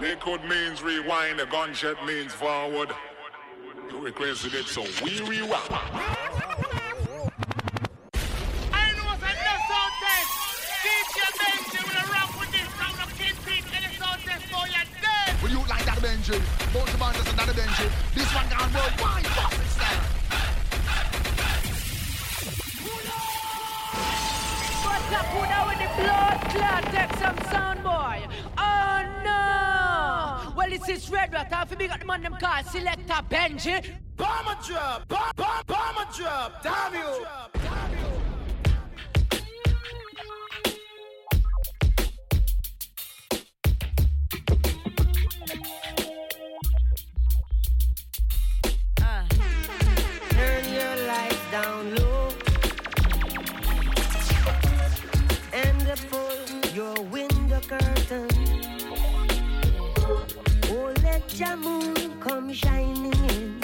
Liquid means rewind, a gunshot means forward. You requested it, so we rewind. I know what's rock with this round of kidpin and the sound for your. Will you like that Both. This one gone worldwide. Fuck this time. What's up, with the blood clot? Take some sound, boy. Oh no! this is Red Rat, I feel big at the man them call Selector Benji. Bomber drop, bomb, bomb, bomber drop, damn you. Uh. Turn your lights down low. Jamun come shining in.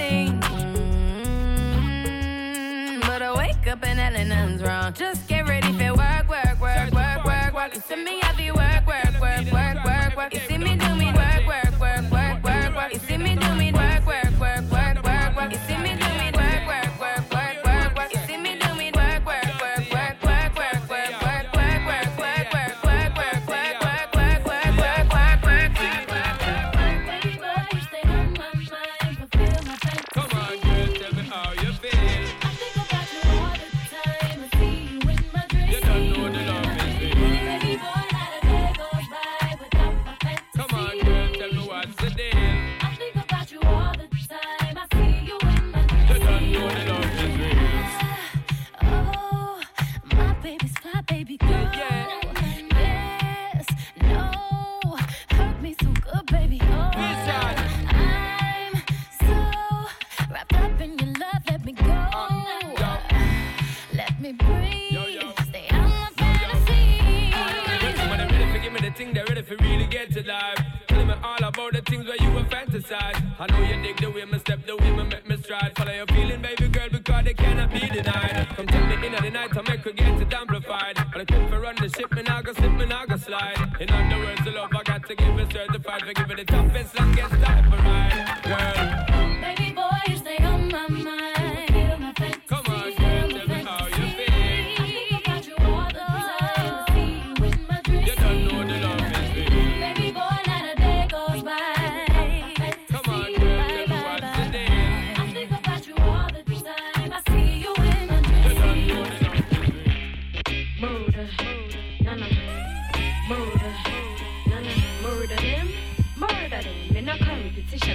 up and Ellen wrong. Just get ready for work, work.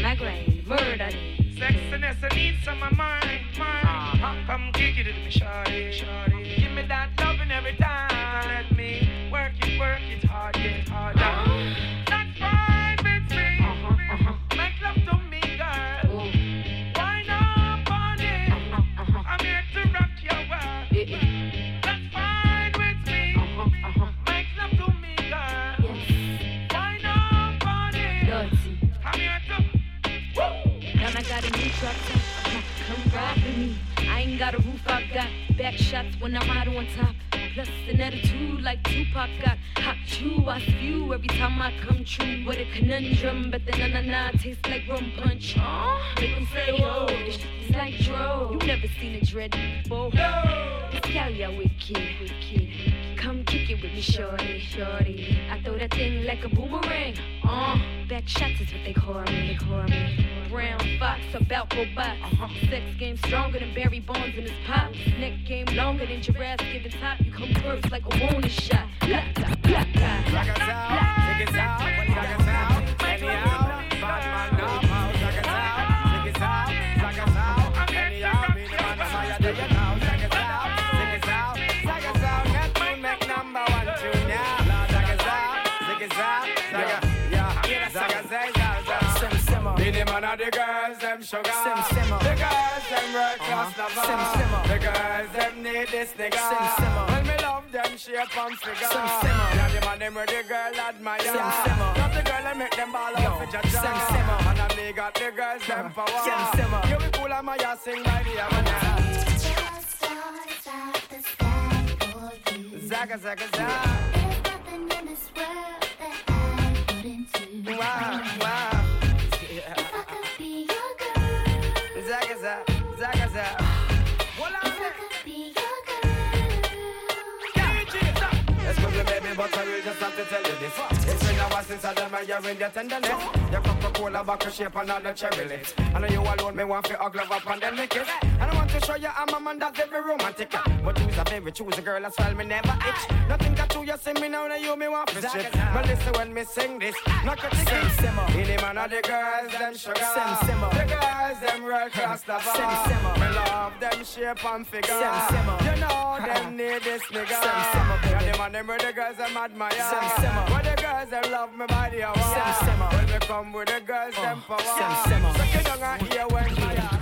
migraine, murder. Sexiness, I need some of mine, mine. Uh-huh. Come kick it in me, shawty. me. I ain't got a roof, I've got back shots when I ride on top. Plus an attitude like Tupac got. hot. chew, I spew every time I come true. What a conundrum, but the na na na tastes like rum punch. Uh-huh. Make them say, whoa, this shit is like dro. You never seen a dread before. No. This wicked, wicked kick it with me, shorty, shorty. I throw that thing like a boomerang. Uh, back shots is what they call me, they call me. Brown fox, about robots. Uh-huh. Sex game stronger than Barry Bonds in his pop. Neck game longer than giraffes giving top. You come first like a wounded shot. Black, black, black, black. Black us out, take us out, black us out. One of the girls them sugar. Sim, simmer. The girls them reckless uh-huh. lover. Sim, simmer. The girls them need this nigga. Sim, simmer. When me love them shape and figure. Sim, simmer. Yeah, the man them with the girl admire. Sim, simmer. Not the girl that make them ball up with your jaw. Sim, simmer. And I me got the girls uh-huh. them power. Sim, simmer. You be cool and my ass sing by the hour. Zaga, zaga, zaga. There's nothing in this world that I wouldn't do. Wow, wow. of them are hearing their tenderness. Your Coca-Cola bottle shape another cherry lips. I know you alone, me want to glove up and then lick it. And I want to show you I'm a man that's very romantic. But you's a very choose a girl as well, me never itch. Nothing got to you, see me now, now you me want to shit. But listen when me sing this, not a ticket. Sem man of the girls, them sugar. Sem. The girls, them real cross the bar. Me love them shape and figure. Sem. You know them need this nigga. Sem simmer. Yeah, the man, them the girls, them admire. Sem simmer girls, them love me body a wow. When they come with the girls, them power. Break it down and when me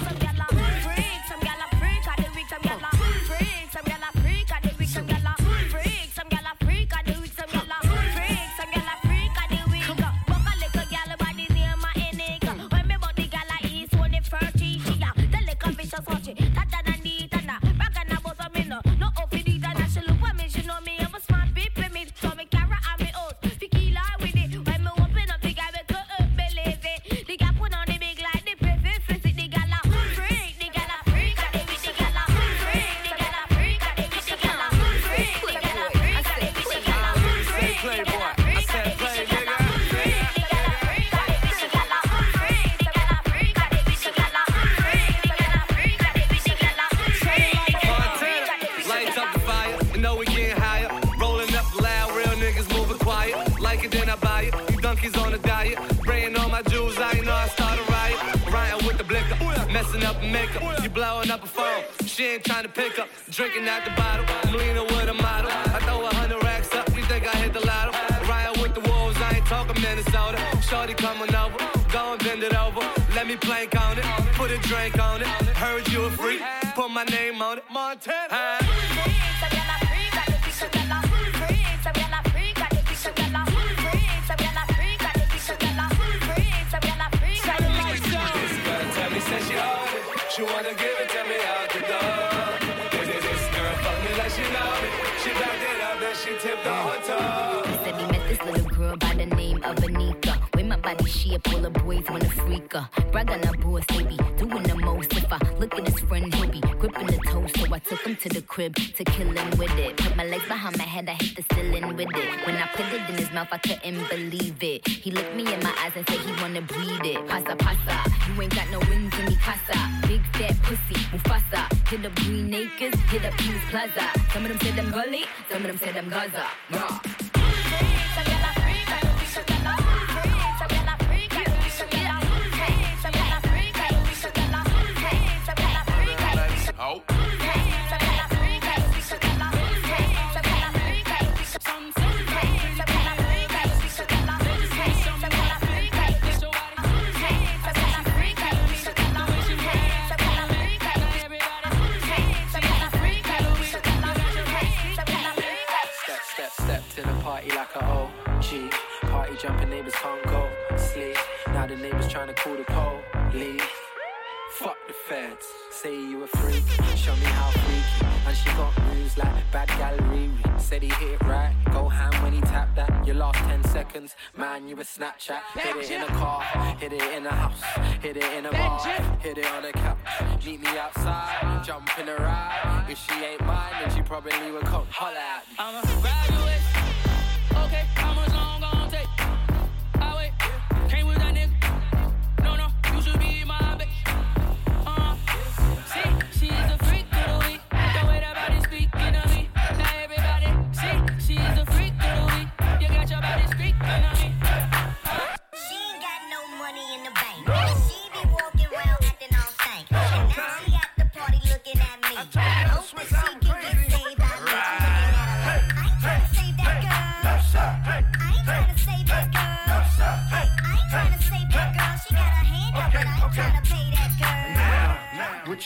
gallery. Said he hit it right, go ham when he tapped that. You lost 10 seconds, man, you a Snapchat. Hit it in a car, hit it in a house, hit it in a bar, hit it on a couch. Meet me outside, jump in a ride. If she ain't mine, then she probably would come holler at me. I'm a ride you with, okay.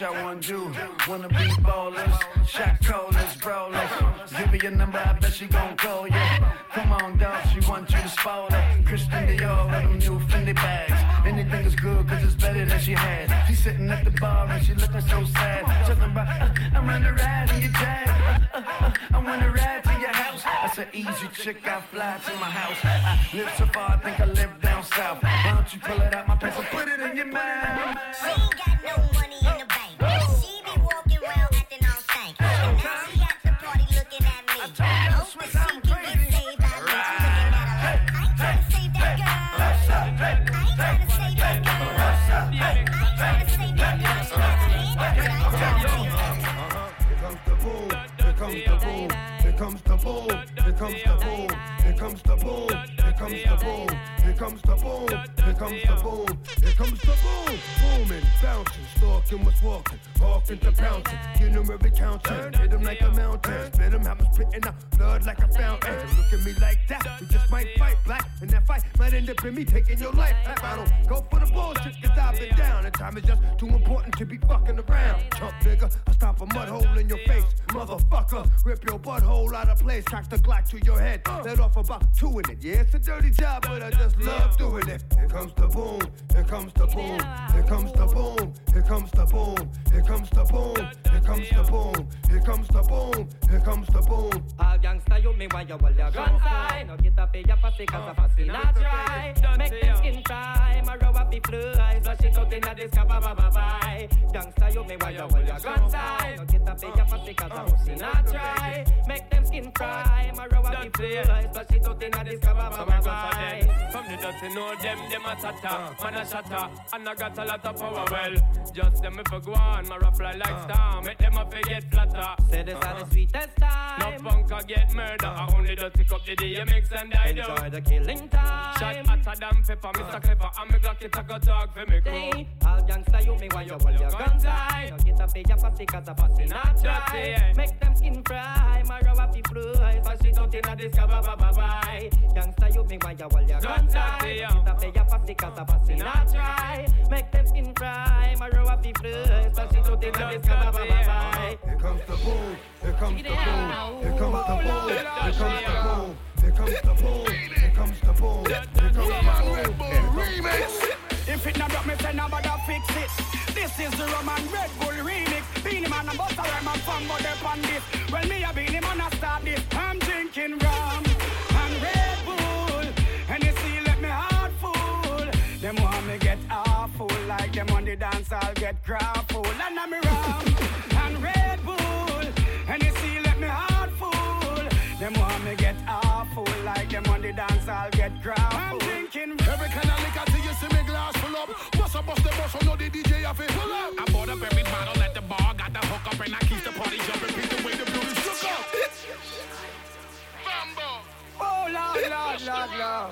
I want you. Wanna be ballers, shot callers, brawlers. Give me your number, I bet she gon' call you. Come on, dog, she want you to spoil her. Christian Dior with them new Fendi bags. Anything is good, cause it's better than she had. She sitting at the bar and she looking so sad. Talking about, uh, I'm on a ride in your tag. Uh, uh, uh, I wanna ride to your house. That's an easy chick, I fly to my house. I live so far, I think I live down south. Why don't you pull it out my pants and put it in your mouth? She ain't got no money in the bank. Boom. Here comes the boom. Here comes the boom. Here comes the boom. Here comes the boom. Here comes the boom. Here comes the boom. Booming, bouncing, stalking, what's walking, walking to pouncing. You know every counting. Hit him like a mountain. Spit him, have him spitting out blood like a fountain. Look at me like that. We just might fight black. And that fight might end up in me taking your life. I don't go for the bullshit, cause I've been down. And time is just too important to be fucking around. Chump nigga, I stop a mud hole in your face. Motherfucker, rip your butthole out of place. Cock the Glock to your head. Let off about two in it. Yeah, it's a dirty job, but I just love doing it. Here comes the boom. Here comes the boom. Here comes the boom. Here comes the boom. Here comes the boom. Here comes the boom. Here comes the boom. Here comes the boom. All gangsta you me why you hold your guns high No get up in your pussy cause the pussy not dry Make them skin cry, my row up the fly. Flush it out inna this cover, bye bye bye. Gangsta you me why you hold your guns high No get up in your pussy cause the pussy not dry Make them skin cry, my row up the fly. Flush it out inna this cover, bye bye. bye From the dirty know them, them a tata, uh. man a shatter, and I got a lot of power. Well, just them if I go on, my fly like uh. star, make them a forget flatter. Say this are the uh-huh. sweetest time. No punk a get murder, I only just pick up the DMX and I do. Enjoy the killing time. Shot hotter than pepper, Mr. Uh. Clever, and me Glock it a go talk for me crew. Hey, All gangsta you me why you hold your guns high? No get up in your pussy cause the pussy not dry. Make them skin fry, my row up the fly Flush it out inna this cover, bye bye bye. Gangsta you me why you hold your guns high? No get up in your pussy cause the pussy not dry. Make them skin fry, my row up the fly Flush it out inna this cover, bye bye bye. Here comes the boom. Here comes the boom. Here comes the boom. Here comes the boom. Here comes the boom. Here comes the boom. Here comes the boom. remix. If it not drop me, say nobody fix it. This is the Roman Red Bull remix. Beenie Man and Busta Rhyme and Fambo up on this. Well, me a Beenie Man a start this. I'm drinking rum and Red Bull. And you see, let me heart full. Them want me get awful like them on the dance. I'll get full. And I'm rum Lord, Lord.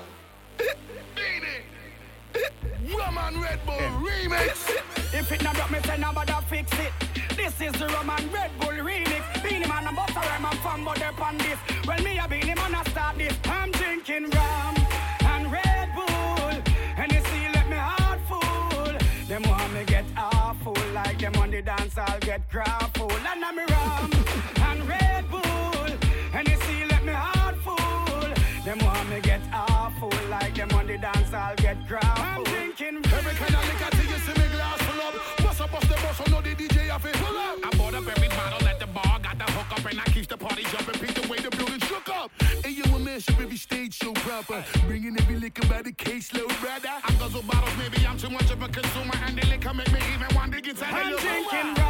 Woman Red Bull remix. If it not drop me, say nobody fix it. This is the Roman Red Bull remix. Beenie Man and Busta Rhyme and Fambo up on this. Well, me a Beenie Man a start this. I'm drinking rum and Red Bull. And you see, let me heart full. Them want me get awful like them on the dance. I'll get full. And I'm You a every stage show proper. Bringing every liquor by the case, caseload, brother. I guzzle bottles, maybe I'm too much of a consumer, and the liquor make me even want to get I'm drinking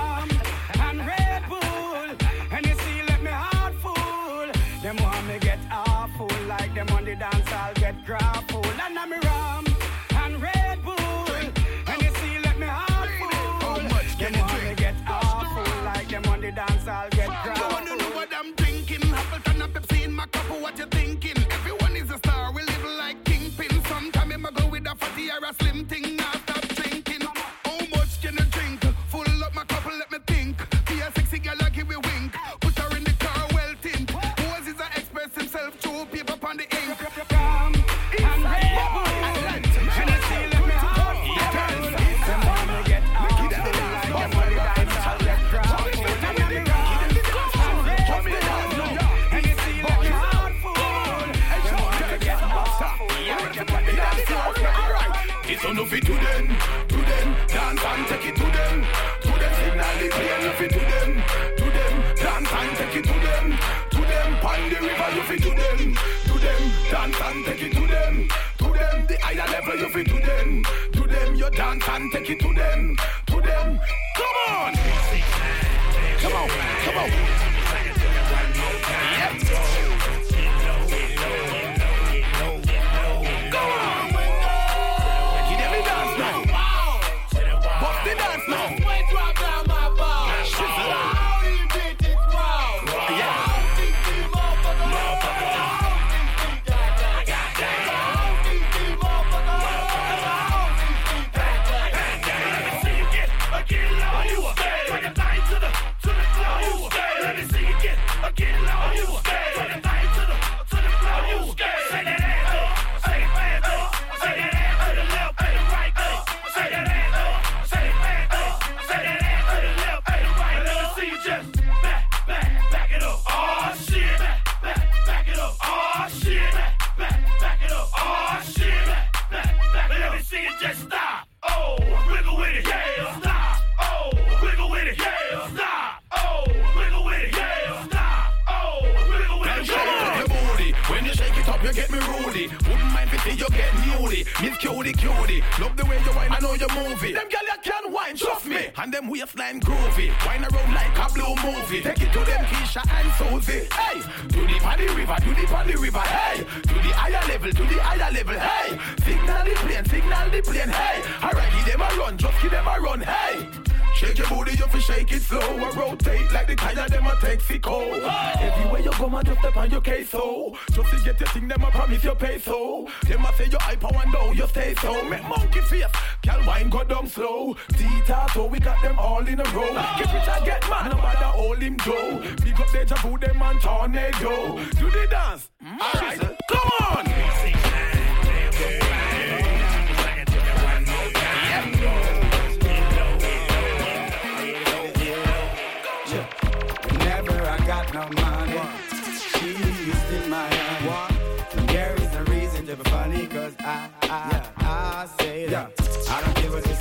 level, to them, to them. You dance and take it to them. Booty, you fi shake it slow. I rotate like the tire, them a Texaco. Everywhere you go, man, just step on your case, so. Just to get your thing, them a promise you pay so. Them a say you hyper oh, and down, you stay so. Make monkey face, gal wine go down slow. Tita, so we got them all in a row. Get rich and get mad, no matter hold him go. Big up deja vu, them and tornado. Do the dance, alright, come on.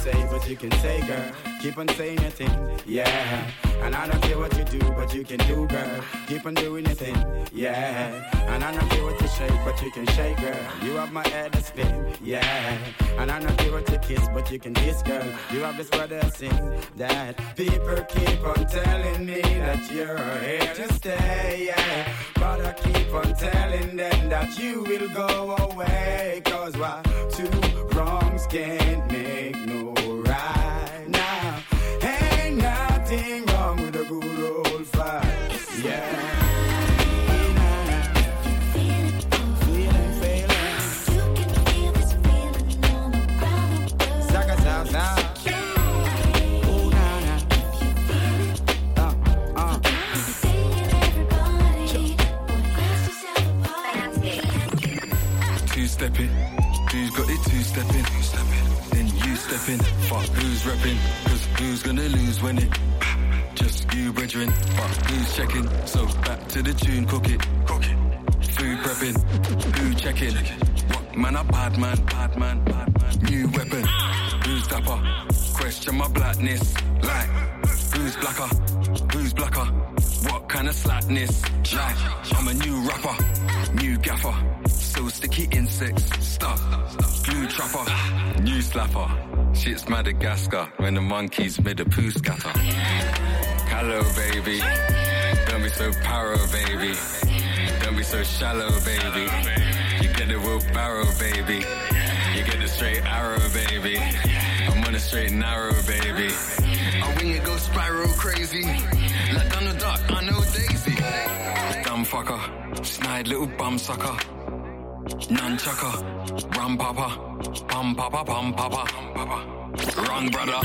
Say, but you can say, girl. Keep on saying your thing, yeah. And I don't care what you do, but you can do, girl. Keep on doing your thing, yeah. And I don't care what you shake, but you can shake, girl. You have my head to spin, yeah. And I don't care what you kiss, but you can kiss, girl. You have this brother sing that people keep on telling me that you're here to stay, yeah. But I keep on telling them that you will go away. Cause why two wrongs can't make got it two stepping? Then you step in, fuck who's repping? Cause who's gonna lose when it? Just you, brethren, fuck who's checking? So back to the tune, cook it. Cook it. Food prepping, who checking? What man a bad man, bad man, bad man. New weapon, who's dapper? Question my blackness, like who's blacker? Who's blacker? Kind of slackness? Like I'm a new rapper, new gaffer. So sticky insects, stuff. Glue trapper, new slapper. Shit's Madagascar when the monkeys made a poo scatter. Hello, baby. Don't be so paro, baby. Don't be so shallow, baby. You get the wheelbarrow, baby. You get the straight arrow, baby. I'm on a straight narrow, baby. I wing it, go spiral crazy. Donald Duck, I know Daisy. Dumb fucker, snide little bum sucker. Nunchucker, rum papa, pum papa, pum papa, papa. Wrong brother,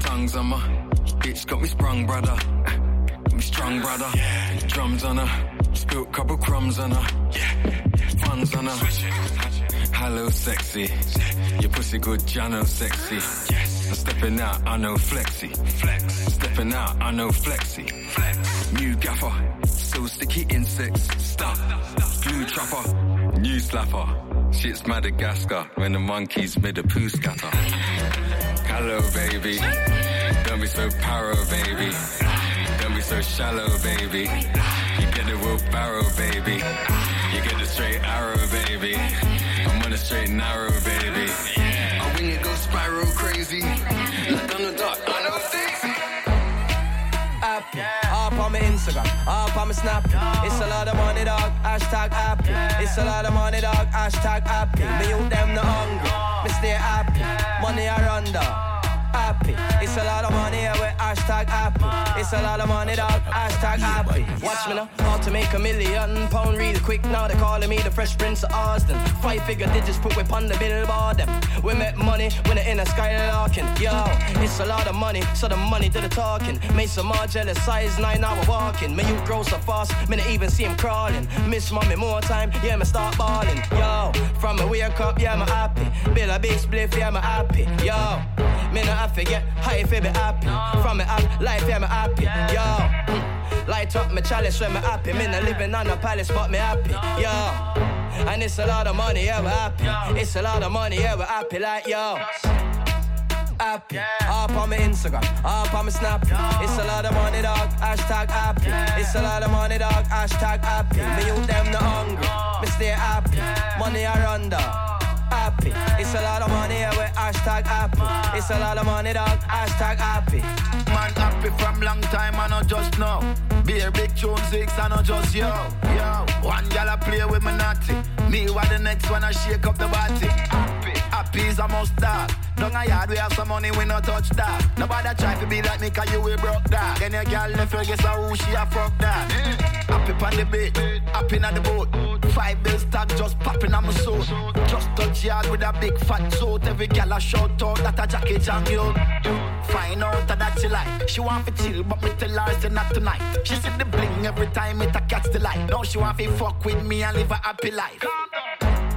tongues on my bitch got me sprung, brother. Me strong, brother. Drums on her, spilt couple crumbs on her. Funds on her. Hello, sexy. Your pussy good, Jano, sexy. Stepping out, I know flexy. Flex. Stepping out, I know flexy. Flex. New gaffer, so sticky insects. Stop. Glue trapper, New slapper. Shit's Madagascar when the monkeys made a poo scatter. Hello, baby. Don't be so paro, baby. Don't be so shallow, baby. You get the wheelbarrow, baby. You get the straight arrow, baby. I'm on a straight narrow, baby. Spiral crazy. Like on the dark, I know Daisy. happy. Up on my Instagram, up on my Snap. It's a lot of money, dog. Hashtag happy. It's a lot of money, dog. Hashtag happy. Me you them no hungry. Me stay happy. Money I run down. Happy. It's a lot of money, yeah, we hashtag happy. It's a lot of money, dog. Hashtag happy. Watch me now, how to make a million pound real quick. Now they're calling me the Fresh Prince of Austin. Five figure digits put whip on the billboard. Them. We make money when they in the sky larking. Yo, it's a lot of money, so the money do the talking. Make some more jealous size nine hour walking. Me you grow so fast, me not even see him crawling. Miss mommy more time, yeah, me start balling. Yo, from me wake up, yeah, me happy. Bill a big spliff, yeah, me happy. Yo, me not have to get high if be happy. From me up life, yeah, me happy. Yo, light up my chalice when me happy. Me not living on a palace, but me happy. Yo, and it's a lot of money, yeah, we happy. It's a lot of money, yeah, we happy. Like yo. Happy. Up on my Instagram, up on my Snap. It's a lot of money, dog. Hashtag happy. It's a lot of money, dog. Hashtag happy. Me you them no hungry. Me stay happy. Money I run down. Happy. It's a lot of money, yeah, we hashtag happy. It's a lot of money, dog. Hashtag happy. Man happy from long time, I not just now. Be a big tune six, I not just yo. Yo, one gal I play with me naughty. Me what the next one I shake up the body. Is a must start. Down a yard we have some money, we no touch that. Nobody try to be like me, cause you we broke that. Then your gal left her, guess who she a fuck that. Happy on the beat, happy on the boat. Five bills tag just popping on my soul. Just touch yard with a big fat suit. Every girl a shout out that a jacket and you. Find out that she like. She want to chill, but me tell her say not tonight. She see the bling every time it a catch the light. Now she want to fuck with me and live a happy life.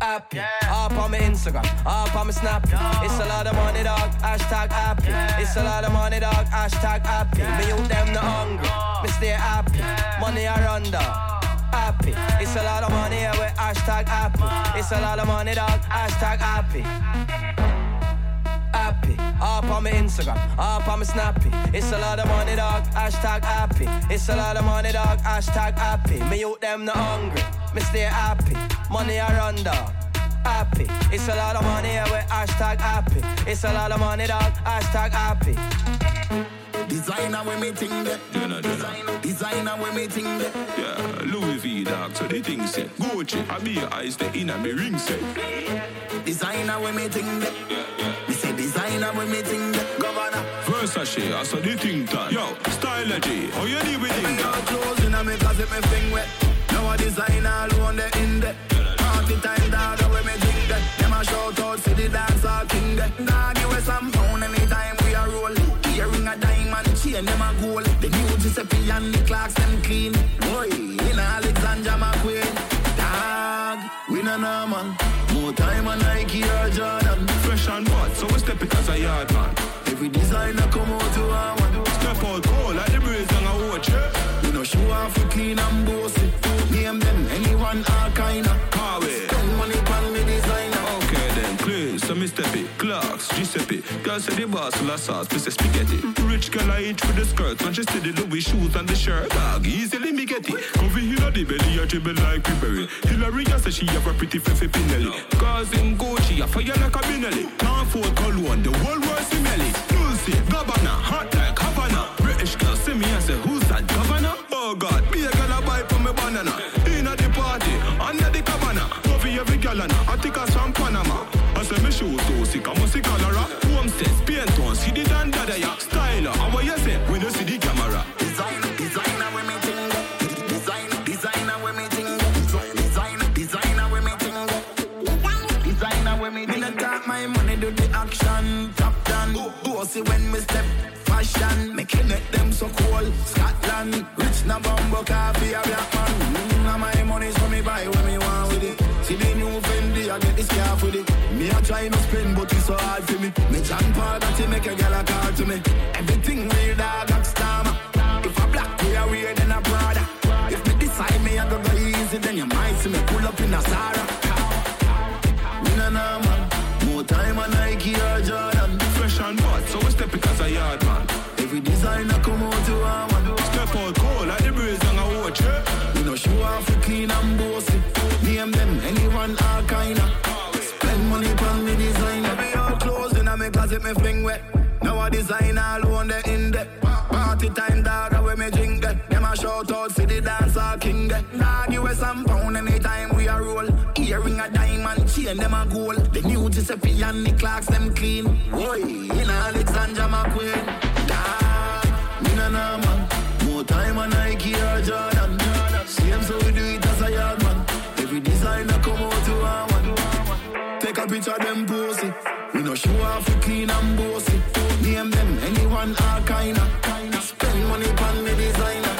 Happy. Up on my Instagram, up on my Snap. It's a lot of money, dog. Hashtag happy. It's a lot of money, dog. Hashtag happy. Me you them no hungry. Me stay happy. Money I run down. Happy. It's a lot of money, yeah, we hashtag happy. It's a lot of money, dog. Hashtag happy. Happy. Up on my Instagram, up on my Snappy. It's a lot of money, dog. Hashtag happy. It's a lot of money, dog. Hashtag happy. Me you them no hungry. Me stay happy. Money I run down. Happy. It's a lot of money, yeah, we hashtag happy. It's a lot of money, dog. Hashtag happy. Designer when me ting that. Designer, designer when me ting that. Yeah, Louis V dog, so the thing say Gucci, I be your eyes, the inner me ring say Designer when me ting that. Me say designer when me ting that. Governor. Versace, I saw the thing time Yo, Stylegy, how you deal with Me it? got clothes in a me closet, me fling wet. A designer alone the in there. Party time dog, when me think that. Them a shout out, see the dance all king that. Dog, you with some pound anytime we a roll. Earring a diamond chain, them a gold. The new Giuseppe and the Clarks, them clean. Boy, in Alexander McQueen. Dog, we no normal. More time on Nike or Jordan. Fresh and hot, so we step it as a yard man Every designer come out anyone all kinda. Carway Spend money on me designer. Okay then, please, so me step it. Clarks, Giuseppe Girl say the boss of sauce, me say spaghetti. Rich girl I eat with the skirt. When she see the Louis shoes and the shirt. Dog, easily me get it. Coffee in the belly, I dribble like Pibberry Hillary just say she have a pretty Fefe Pinelli. Cause in Gucci, I fire like a Benelli. Can't afford cologne, the whole world see melly Lucy, Gabbana, hot like Havana. British girl see me and say, who's that governor? Oh God, be a girl I buy for me banana Coffee every I think I from Panama I say me shoes so sick, I must see cholera Homestead, paint on, see the dandada ya Styler, and what you say when you see the camera Designer, designer when me ting. Designer, designer when me ting. Designer, designer when me ting. Designer when me ting that. Me no talk my money, do the action. Top down, bossy when me step. Fashion, make it make them so cool. Scotland, rich na bumbo coffee, a black man. wine, I come out to our one. Step out cold like the breeze and I watch We Yeah. You know she want for clean and bossy. Name them anyone, all kinda. Spend money on the design. Every all clothes in a me closet, me fling wet. Now I design all on the in depth. Party time, dog, away me drink that. Them a shout out, see the dancer king. Dog, you a some pound anytime we a roll. Earring a diamond, chain them a gold. The new Giuseppe and the clocks them clean. Oi, in Alexander McQueen. Time on Nike or Jordan. Same so we do it as a yard man. Every designer come out to a one. Take a picture them pussy. We no show off we clean and bossy. Name them anyone all kinda. Spend money on the designer.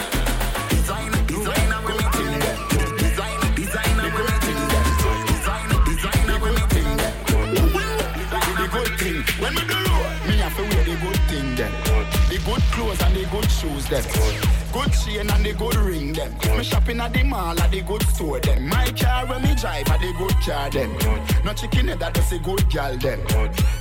We we we when me do road, me have to wear the good thing then. The good clothes and the good shoes them. Good chain and the good ring them. Me shopping at the mall at the good store them. My car when me drive at the good car them. No chicken head that does a good gal them.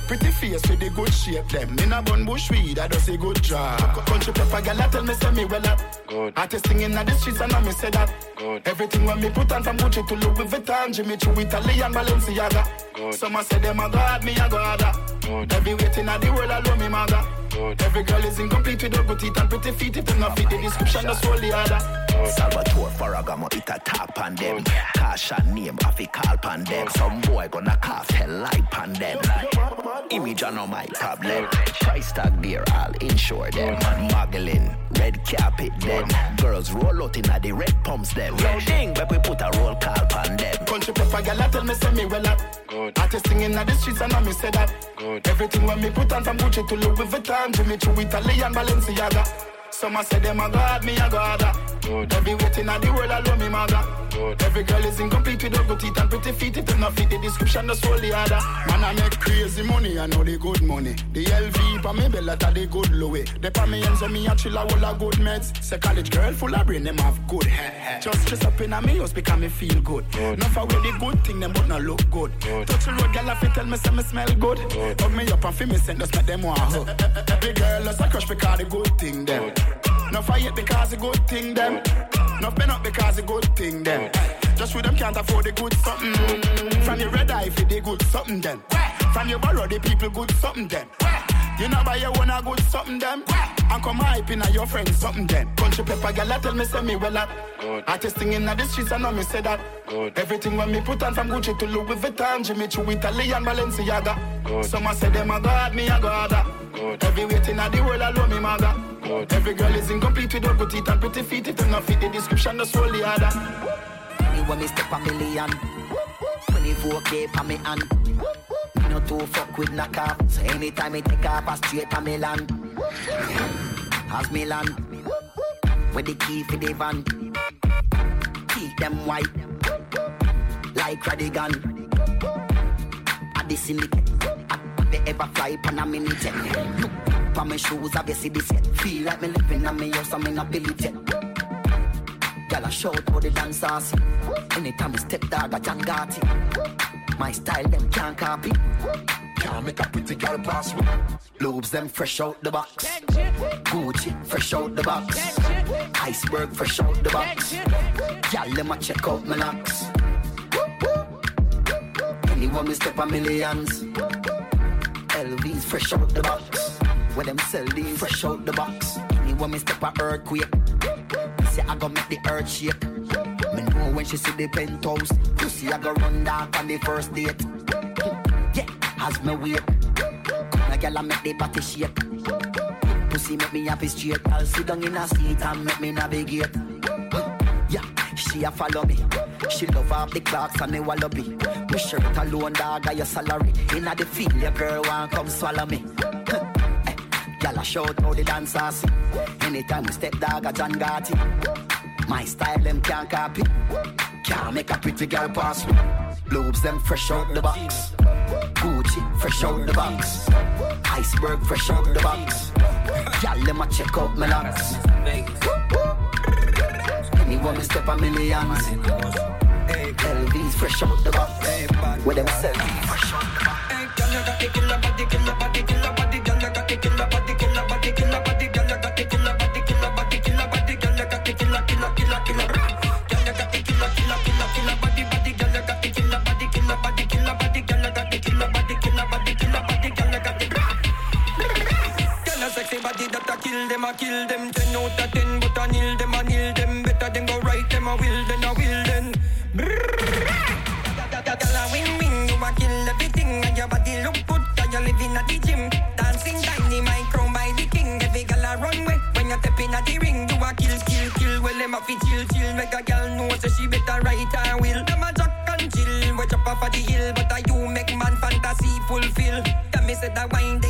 Pretty face with the good shape them. In a bun bush weed that does a good job. Country pepper gal that tell me say me well up. Good. Artist singing in the streets and I me say that. Good. Everything when me put on from Gucci to Louis Vuitton, Jimmy Choo, Italian Balenciaga. Good. Some a say them a god, me a god. Every waiting at the world I love me maga. Good. Every girl is incomplete with her good teeth and pretty feet. If you not fit the description, that's all the other. Salvatore Ferragamo it a top on them. Cash and name off a call pan them. Some boy gonna cough hell light pan them. Image on my problem. Price tag there, I'll insure them. Muggling, red carpet them. Girls roll out in the red pumps them. Yo ding, but we put a roll call pan them. Country pepper gal tell me say me well up. Good. Artist singing in the streets and I me say that. Good. Everything when me put on from Gucci to Louis Vuitton, Jimmy Choo, with Italian Balenciaga. Some a say them a god, me a god. Good. Every waiting at the world I love me maga. Good. Every girl is incomplete with her good teeth and pretty feet. If not fit the description, that's all the other. Man I make crazy money, I know the good money. The LV pa me bella ta the good Louis. The pa me ends on me a chill a whole a good meds. Say college girl full of brain, them have good hair. Just dress up in a me house because me feel good. good. Not for the good thing, them but not look good. good. Touch the road, girl, I tell me say me smell good. good. Hug me up and fi me send just make them want hug. Every girl just a crush because the good thing them. No fight because the good thing them. No been up because the good thing them. Just with them can't afford the good something. From your red eye for the good something then. From your borrow the people good something then. You know buy your own a good something them. And come hype in your friends something then. Country pepper girl I tell me say me well up. Artist singing in the streets I know me say that. Good. Everything when me put on from Gucci to Louis Vuitton, Jimmy Choo, Italian Balenciaga. Good. Some a say them a god, me a god. Good. Every waiting at the world I love me maga. Good. Every girl is incomplete with her good teeth and pretty feet. If you not fit the description, that's all the other. Me when me step a million. 24k pa me hand. Me no too fuck with knock off. So anytime me take off, I straight to me land. As me land. With the key for the van. Keep them white. Like Radigan. At the syndicate. They ever fly pan a minute. Look for my shoes, I see this set. Feel like me living on me house, I'm in a. Girl, I shout for the dancers. Anytime I step dog, I John Gotti. My style, them can't copy. Can't make a pretty girl pass me. Lobes, them fresh out the box. Gucci, fresh out the box. Iceberg, fresh out the box. Girl, let me check out my locks. Anyone me step a millions. Fresh out the box. Where them sell these fresh out the box. Anyone me step a earthquake. Say I go make the earth shake. Me know when she see the penthouse. Pussy I go run down on the first date. Yeah, as me wait. Come a girl I make the body shake. Pussy make me happy straight. I'll sit down in a seat and make me navigate. She a follow me. She love off the clocks and the wallaby. Me shirt alone, dog, got your salary. Inna the field, your girl want come swallow me. Y'all a shout the dancers see. Anytime we step dog, a John Gotti. My style, them can't copy. Can't make a pretty girl pass me. Lobes, them fresh out the box. Gucci, fresh out the box. Iceberg, fresh out the box. Y'all, let me check out my locks when me step a millions. LVs fresh out the box. Where them sell fresh out the box. Girl, you got the killer body, killer body, killer body. Girl, you got the killer body, killer body, killer body. Girl, you got the killer body, killer body, killer body. Girl, you got the body, killer, killer, killer. Girl, you got the killer, killer, killer, killer body, body. Girl, you got the killer body, killer body, killer body. Girl, you got the killer body, killer body, killer body. Girl, you got the. Girl, a sexy body that a kill them, a kill them. Ten out that I will then, I will then. Girl, I win win, you a kill everything, and your body look good, cause you living at the gym. Dancing tiny, my crown by the king. Every girl a run way when you step in at the ring. You a kill, kill, kill. Well, them a fi chill, chill. Make a girl know so she better right her will. Them a jack and chill, we jump off of the hill, but I you make man fantasy fulfill. Tell me say that wine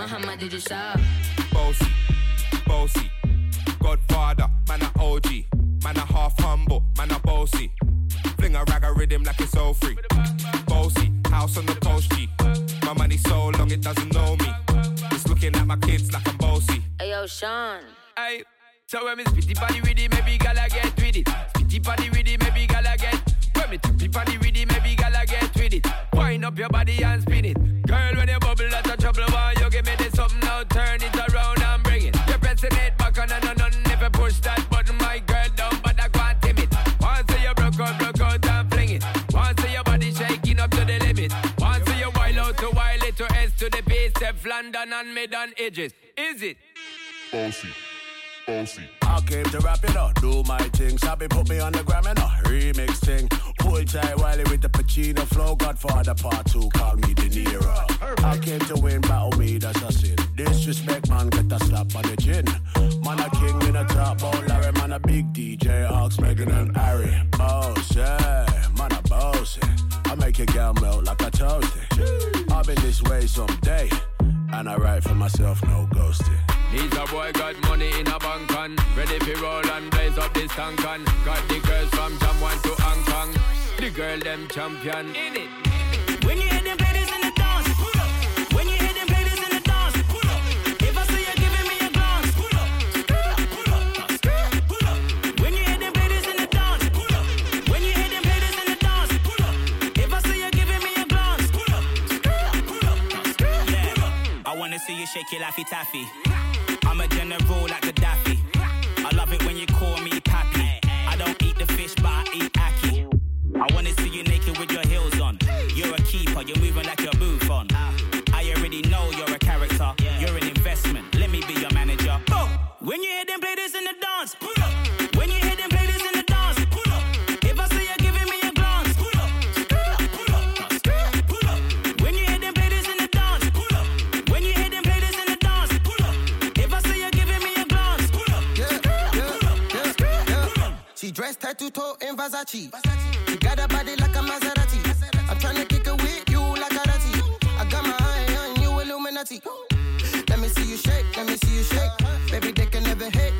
079, baby, I'm a hammer, did you? Bossy, bossy, Godfather, man a OG, man a half humble, man a bossy. Fling a rag a rhythm like it's all free. Bossy, house on the coast G. My money so long it doesn't know me. It's looking at my kids like I'm bossy. Hey yo, Sean. Hey, so when me spitty body with it, maybe gala get with it. Spitty body with it, maybe Turn it around and bring it. You're pressing it back on and on and If you push that button, my girl, down, but I can't tame it. Once you broke out, broke out and fling it. Once your body shaking up to the limit. Once you wild out to wild it to S to the base, Steph London and mid on edges. Is it? Bossy, bossy. I came to rap it up, do my thing. Sabi put me on the gram and a remix thing. Hold tight Wiley with the Pacino flow. Godfather part two, call me De Niro. I came to win, battle me, that's a sin. Disrespect, man, get a slap on the chin. Man, a king in a top, oh Larry, man, a big DJ, Ox, Megan and Harry. Boss, yeah, man, a boss. I make your girl melt like a toasty. I'll be this way someday. And I write for myself, no ghosting. Needs a boy got money in a bank on Ready for roll and blaze up this tank on Got the girls from Jamwan to Hong Kong The girl them champion in it When you hear them play this in the dance, pull up. When you hear them play this in the dance, pull up. If I see you giving me a glance, pull up. Pull up, pull up. When you hear them play this in the dance, pull up. When you hear them play this in the dance, pull up. If I see you giving me a glance, pull up. Pull up, Yeah. I wanna see you shake your laffy taffy. I'm a general like Gaddafi. I love it when you call me Pappy. I don't eat the fish, but I eat ackee. I wanna see you naked with your heels on. You're a keeper, you're moving like your move on. I already know you're a character, you're an investment. Let me be your manager. When you hear them play this in the dance, dress tied to toe in Versace. You got a body like a Maserati. I'm trying to kick it with you like a ratty. I got my eye on you, Illuminati. Let me see you shake, let me see you shake. Baby, they can never hate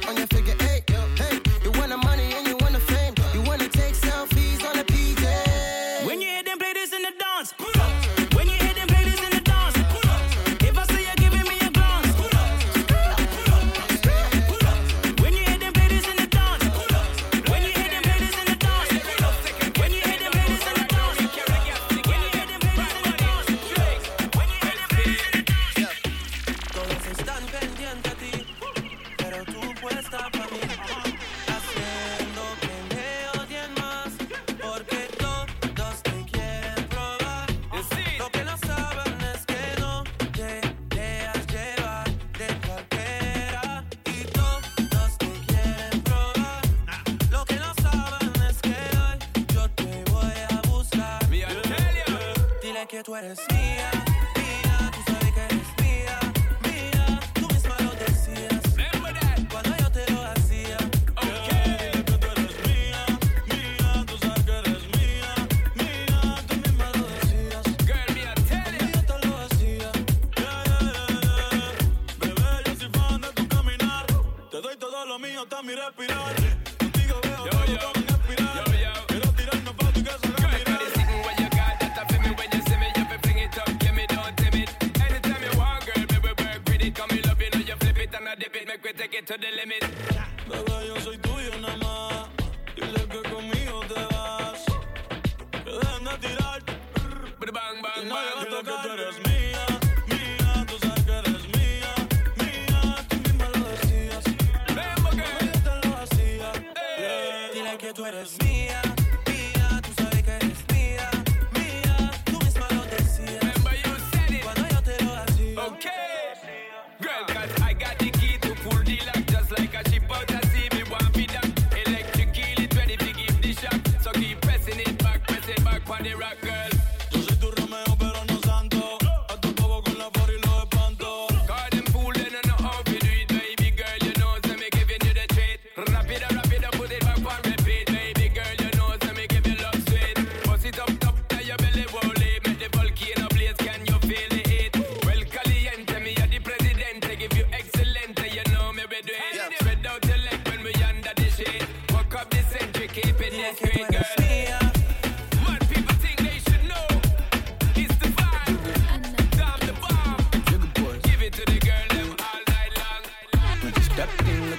Dile que tú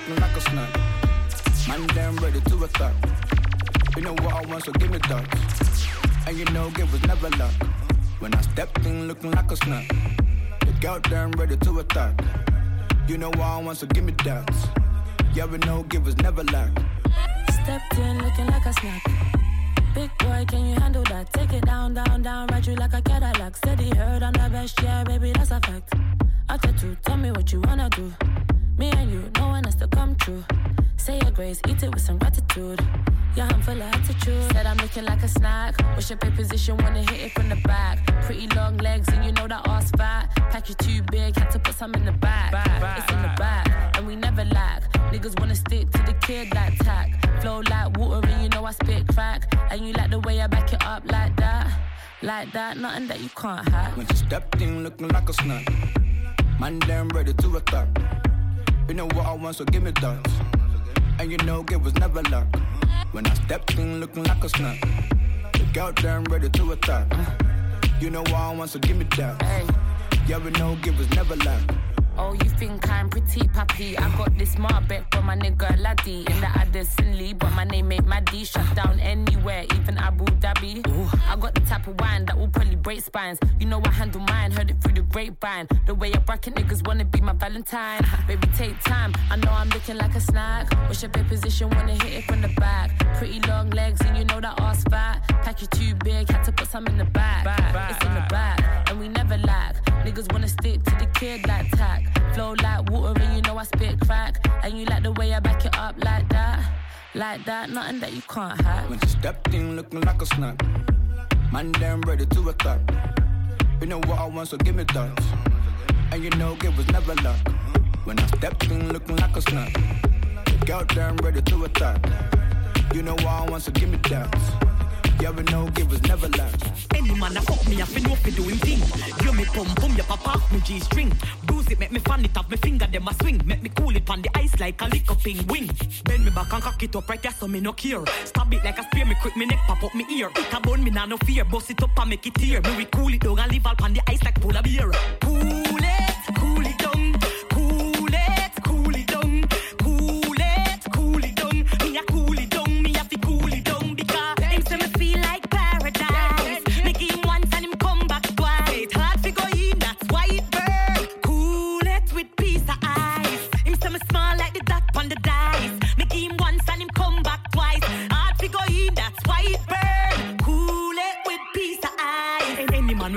looking like a snack. Man, damn ready to attack. You know what I want, so give me that. And you know, give was never luck. When I stepped in looking like a snack. The girl damn ready to attack. You know what I want, so give me that. Yeah, we know, give was never lack. Stepped in looking like a snack. Big boy, can you handle that? Take it down, down, down, ride you like a Cadillac. Steady heard I'm the best, yeah, baby, that's a fact. After two, tell me what you wanna do. Me and you, no one has to come true. Say your grace, eat it with some gratitude. Your hand full of attitude. Said I'm looking like a snack. What's your pay position? Wanna hit it from the back. Pretty long legs, and you know that ass fat. Pack you too big, had to put some in the back. It's in the back, and we never lack. Niggas wanna stick to the kid like tack. Flow like water, and you know I spit crack. And you like the way I back it up like that. Like that, nothing that you can't hack. When she stepped in looking like a snack. Man, damn ready to attack. You know what I want, so give me that. And you know, give was never luck. When I stepped in looking like a snack. The girl damn ready to attack. You know what I want, so give me that. Yeah, we know, give was never luck. Oh, you think I'm pretty pappy? I got this Marbet from my nigga Laddie in the Addison Lee, but my name ain't Maddie. Shut down anywhere, even Abu Dhabi. I got the type of wine that will probably break spines. You know I handle mine, heard it through the grapevine. The way I bracket niggas wanna be my Valentine. Baby, take time. I know I'm looking like a snack. What's your bed position? Wanna hit it from the back. Pretty long legs, and you know that ass fat. Pack you too big, had to put some in the back. It's in the back, and we never lack. Niggas wanna stick to the kid like tack. Flow like water, and you know I spit crack. And you like the way I back it up like that. Like that, nothing that you can't hack. When she stepped in looking like a snack. Man, damn ready to attack. You know what I want, so give me that. And you know, give was never luck. When I stepped in looking like a snack. Girl damn ready to attack. You know why I want so give me dance. Yeah, we know givers never learn. Any man a fuck me, I fi know fi do him thing. You me pum pum, ya papa off me G string. Bruise it, make me fan it off me finger, them a swing. Make me cool it on the ice like a lick up wing. Bend me back and cock it up right there, so me no care. Stab it like a spear, me quick me neck pop up me ear. It a bone, me nah no fear. Bust it up and make it tear. Me we cool it down and leave all on the ice like polar beer. Cool it,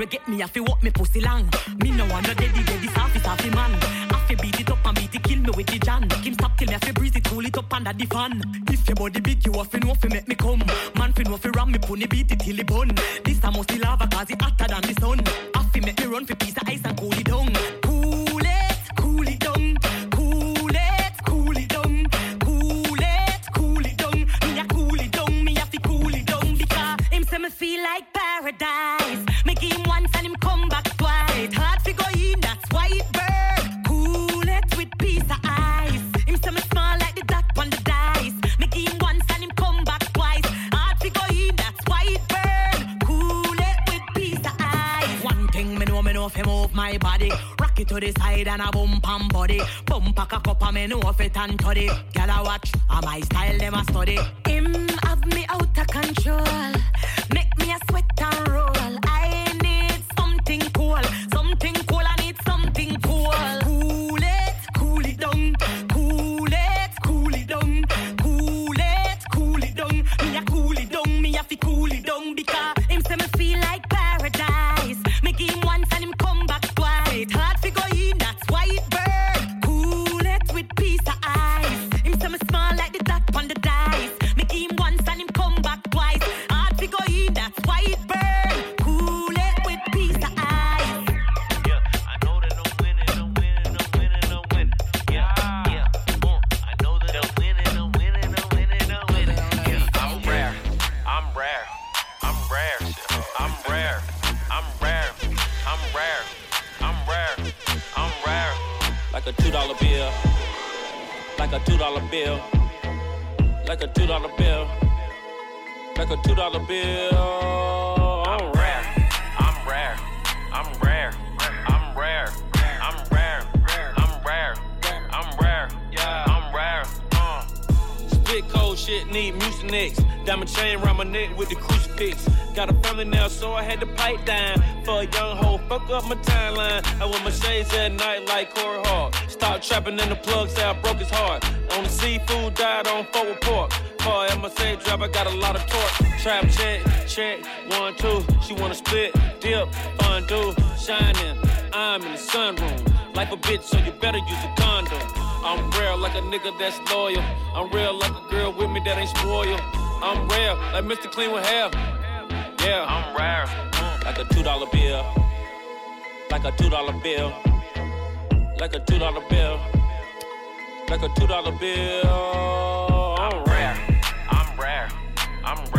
Will get me, I fi walk me pussy long. Me no want no daddy, daddy, soft, soft man. I fi beat it up and beat it, kill me with the jan. Him stop till me, I fi breeze it, cool it up under the fan. If your body big, you have fi know fi make me come. Man fi know fi ram me, pony beat it till it bun. This a must lava cause it hotter than the sun. I fi make me run fi piece of ice and. Cool to the side and a bump and body. Bump a cock up and me know fit and toddy. Girl a watch, a my style them a study. Him have me out of control. Make condom. I'm real like a nigga that's loyal. I'm real like a girl with me that ain't spoiled. I'm rare like Mr. Clean with hair. Yeah, I'm rare. Like a two dollar bill. Like a two dollar bill. Like a two dollar bill. Like a two dollar bill. I'm rare. I'm rare. I'm rare.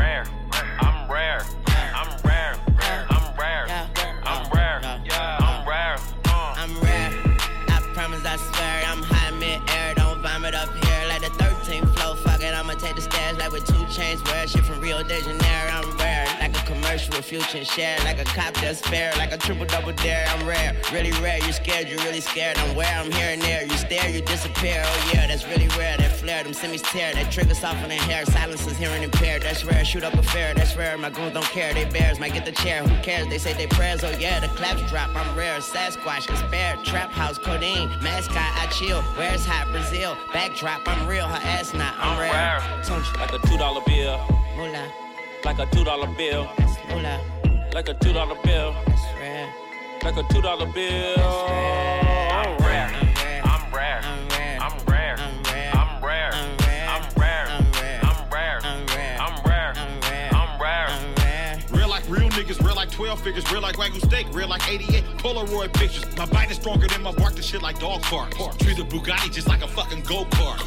Rio de Janeiro. I'm rare, like a commercial with future and share. Like a cop that's fair, like a triple double dare. I'm rare, really rare. You scared, you really scared. I'm where I'm here and there. You stare, you disappear. Oh yeah, that's really rare. That flare, them semis tear. That trigger soften in hair. Silence is hearing impaired. That's rare. Shoot up a fair. That's rare. My goons don't care. They bears might get the chair. Who cares? They say they prayers. Oh yeah, the claps drop. I'm rare. Sasquatch, despair. Trap house, codeine. Mascot, I chill. Where's hot Brazil? Backdrop, I'm real. Her ass not. I'm, rare. Like a two dollar bill. Moolah. Like a two dollar bill. Moolah. Like a two dollar bill. That's rare. Like a two dollar bill. I'm 12 figures, real like Wagyu steak, real like 88 Polaroid pictures. My bite is stronger than my bark, the shit like dog park. Treat the Bugatti just like a fucking go kart.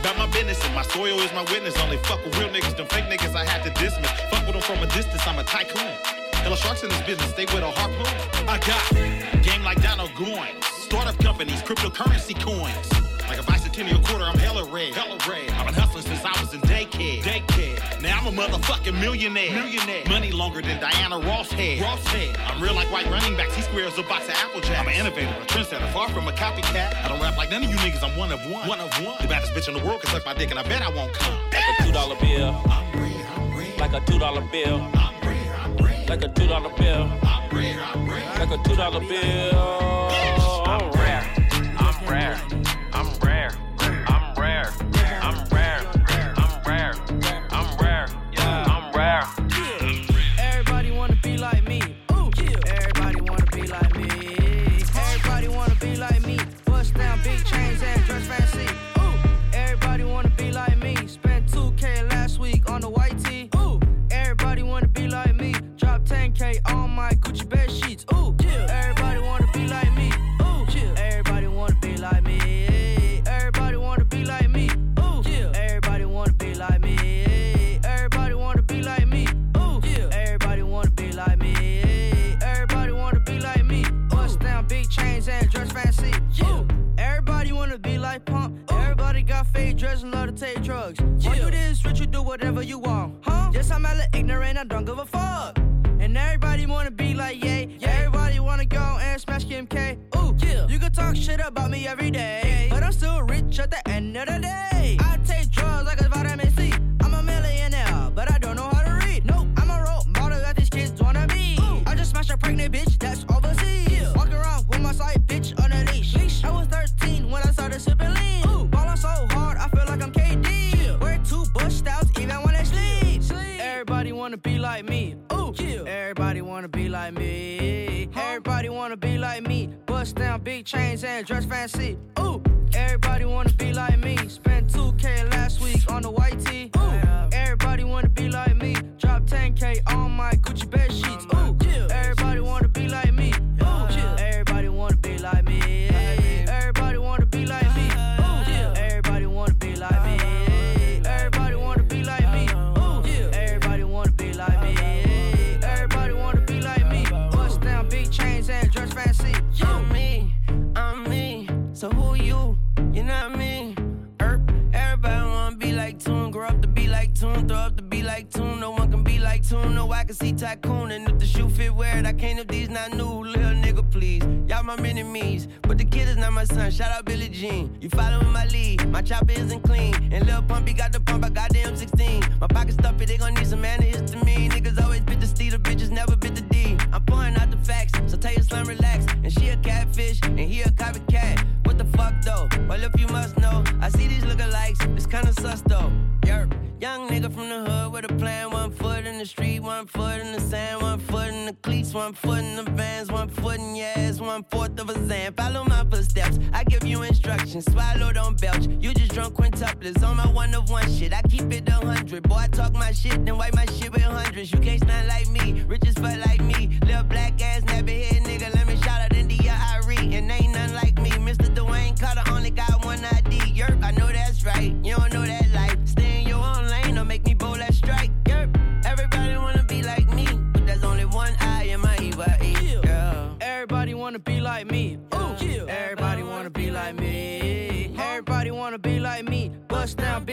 About my business and my soil is my witness. Only fuck with real niggas, them fake niggas I had to dismiss. Fuck with them from a distance, I'm a tycoon. Hella sharks in this business, stay with a harpoon. I got game like Donald Goines. Startup companies, cryptocurrency coins. Like a bicentennial quarter, I'm hella red. Hella red. I've been hustling since I was in daycare. Daycare. Now I'm a motherfucking millionaire. Millionaire. Money longer than Diana Ross had. Ross had. I'm real like white running backs. He squares a box of Apple Jacks. I'm an innovator, a trendsetter, far from a copycat. I don't rap like none of you niggas. I'm one of one. One of one. The baddest bitch in the world can suck my dick, and I bet I won't come. Like a two dollar bill. I'm real. I'm real. Like a two dollar bill. Like a two dollar bill. Like a two dollar bill. I'm rare. I'm rare. I'm rare. I'm rare. I'm rare.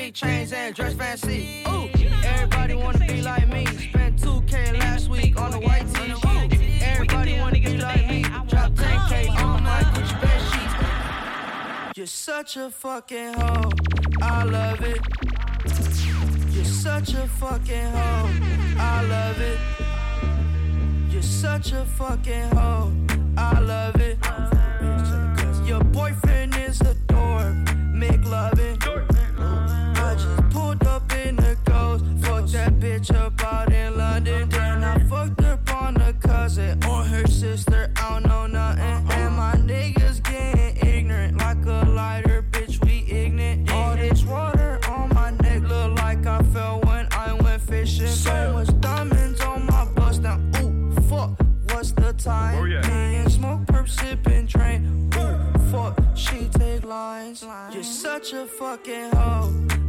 Big chains and dress fancy. Ooh, everybody wanna be like me. Spent 2K last week on the white tee. Ooh, everybody wanna be like me. Drop 10K on my Gucci bed sheets. You're such a fucking hoe. I love it. You're such a fucking hoe. I love it. You're such a fucking hoe. I love it. Your boyfriend is a dork. Make Pulled up in ghost. Fucked that bitch up out in London. Then I fucked cousin or her sister. I know nothing. And my niggas getting ignorant like a lighter, bitch. We ignorant. All this water on my neck look like I fell when I went fishing. So much diamonds on my bust now. Ooh, fuck. What's the time? Oh, Smoke, sipping. Ooh, fuck. She take lines. You're such a fucking hoe.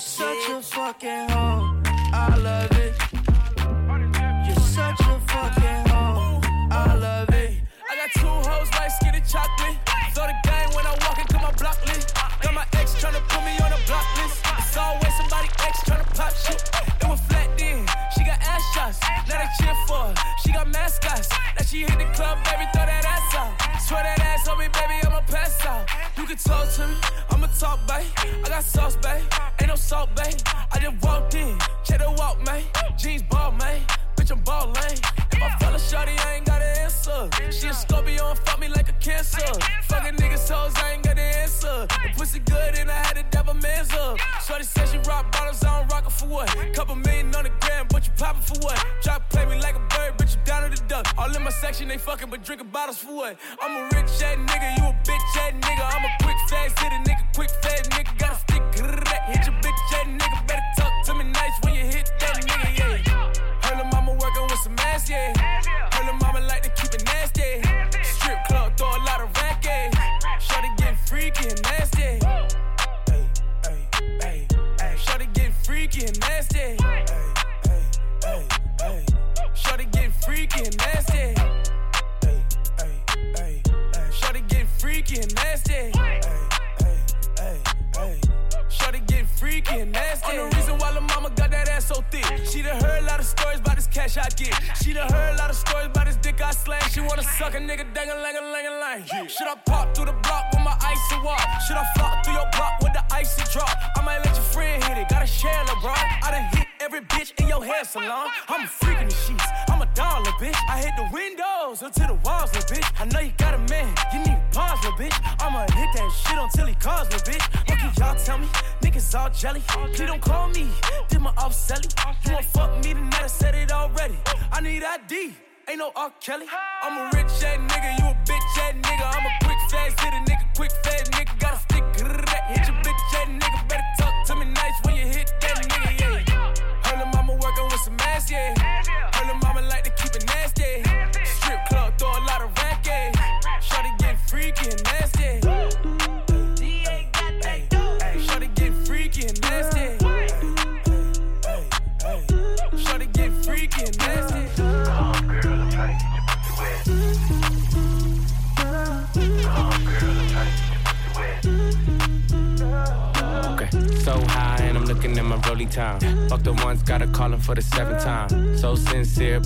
You're such a fucking hoe. I love it. You're such a fucking hoe. I love it. I got two hoes like skinny chocolate. Throw the game when I walk into my block list. Got my ex tryna put me on a block list. It's always somebody ex tryna pop shit. It was flat then. She got ass shots. Now they cheer for her. She got mascots. Now she hit the club, baby, throw that ass out. Swear that ass on me, baby, I'ma pass out. You can talk to me, I'ma talk, babe. I got sauce, babe. Ain't no salt, babe. I just walked in, check the walk, man. Jeans ball, man. Bitch, I'm ballin'. If I fell a shorty, I ain't got an answer. She a Scorpio and fuck me like a cancer. Fucking niggas hoes, I ain't got the answer. The pussy good and I had to dab a man's up. Shorty said she rock bottles, I don't rock her for what? Couple million on the gram, but you poppin' for what? Drop play me like a bird, but you down to the duck. All in my section, they fucking, but drinking bottles for what? I'm a rich ass nigga, you a bitch ass nigga. I'm a quick fast hit a nigga, quick fast nigga. Got a stick, hit your bitch ass nigga. All jelly. Please don't call me, did my off selling. You wanna fuck me tonight? I said it already. I need ID. Ain't no R. Kelly. I'm a rich ass nigga, you a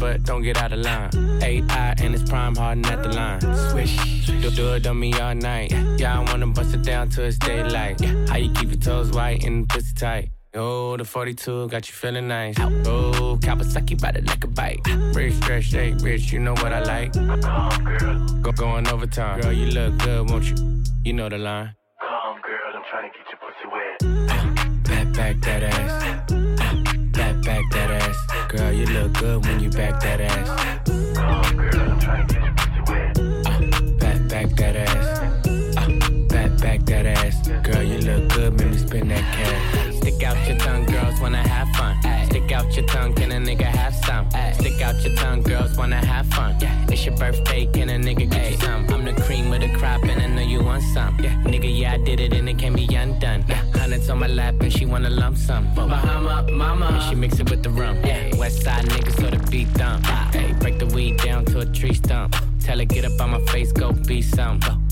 but don't get out of line. AI and it's prime harden at the line. Swish, do, do it on me all night. Yeah, I wanna bust it down till it's daylight. How you keep your toes white and pussy tight? Oh, the 42 got you feeling nice. Oh, Kawasaki bite it like a bite. Rich, stretch, shake, rich, you know what I like. Go going overtime. Girl, you look good, won't you? You know the line. You look good when you back that ass. Come, girl, I'm trying to get pussy wet. Back, back that ass. Uh, back, back that ass. Girl, you look good, make me spend that cash. Stick out your tongue, girls wanna have fun. Stick out your tongue, can a nigga have some? Stick out your tongue, girls wanna have fun. It's your birthday, can a nigga get you some? I'm the cream of the crop, and I know you want some. Nigga, yeah, I did it, and it can't be undone. On my lap, and she wanna lump some. Bahama, mama, and she mix it with the rum. West side niggas, so the beat dump. Ah. Hey, break the weed down to a tree stump. Tell her, get up on my face, go be some.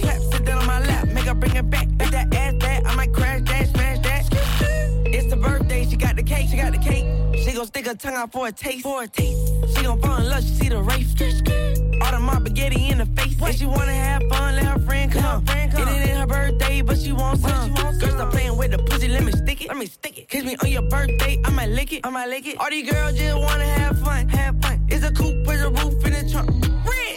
Clap, sit down on my lap, make her bring it back. That ass I might crash that, smash that. It's the birthday, she got the cake, she got the cake. She gon' stick her tongue out for a taste, for a taste. She gon' fall in love, she see the race. All the mob spaghetti in the face. And she wanna have fun, let her friend come. It ain't her birthday, but she wants some. Girl, stop playing with the pussy, let me stick it, let me stick it. Kiss me on your birthday, I might lick it, I might lick it. All these girls just wanna have fun, have fun. It's a coupe with a roof in the trunk.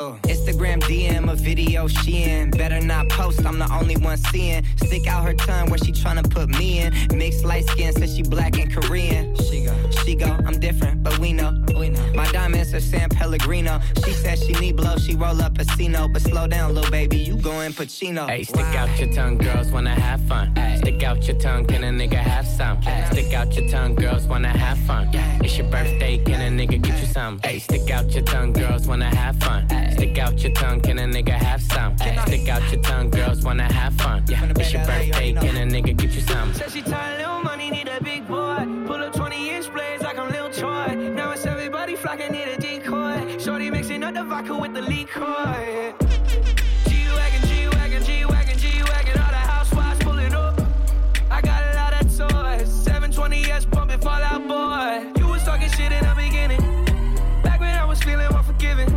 Uh. Instagram DM a video she in. Better not post, I'm the only one seeing. Stick out her tongue where she tryna put me in. Mixed light skin says she black and Korean. She go, she go, I'm different, but we know. We know. My diamonds are San Pellegrino. She says she need blow, she roll up a Casino. But slow down, little baby, you going Pacino. Hey, stick out your tongue, girls wanna have fun. Stick out your tongue, can a nigga have some? Stick out your tongue, girls wanna have fun. It's your birthday, can a nigga get you some? Hey, stick out your tongue, girls wanna have fun. Stick out your tongue, can a nigga have some? Stick out your tongue, girls wanna have fun. It's your birthday, can a nigga get you some? Said she tired, little money, need a big boy. Pull up 20 inch blades Now it's everybody flocking, need a decoy. Shorty mixing up the vodka with the liquor. G-Wagon, G-Wagon, G-Wagon, G-Wagon, all the housewives pulling up. I got a lot of toys. 720S pumping Fall Out Boy. You was talking shit in the beginning. Back when I was feeling unforgiving.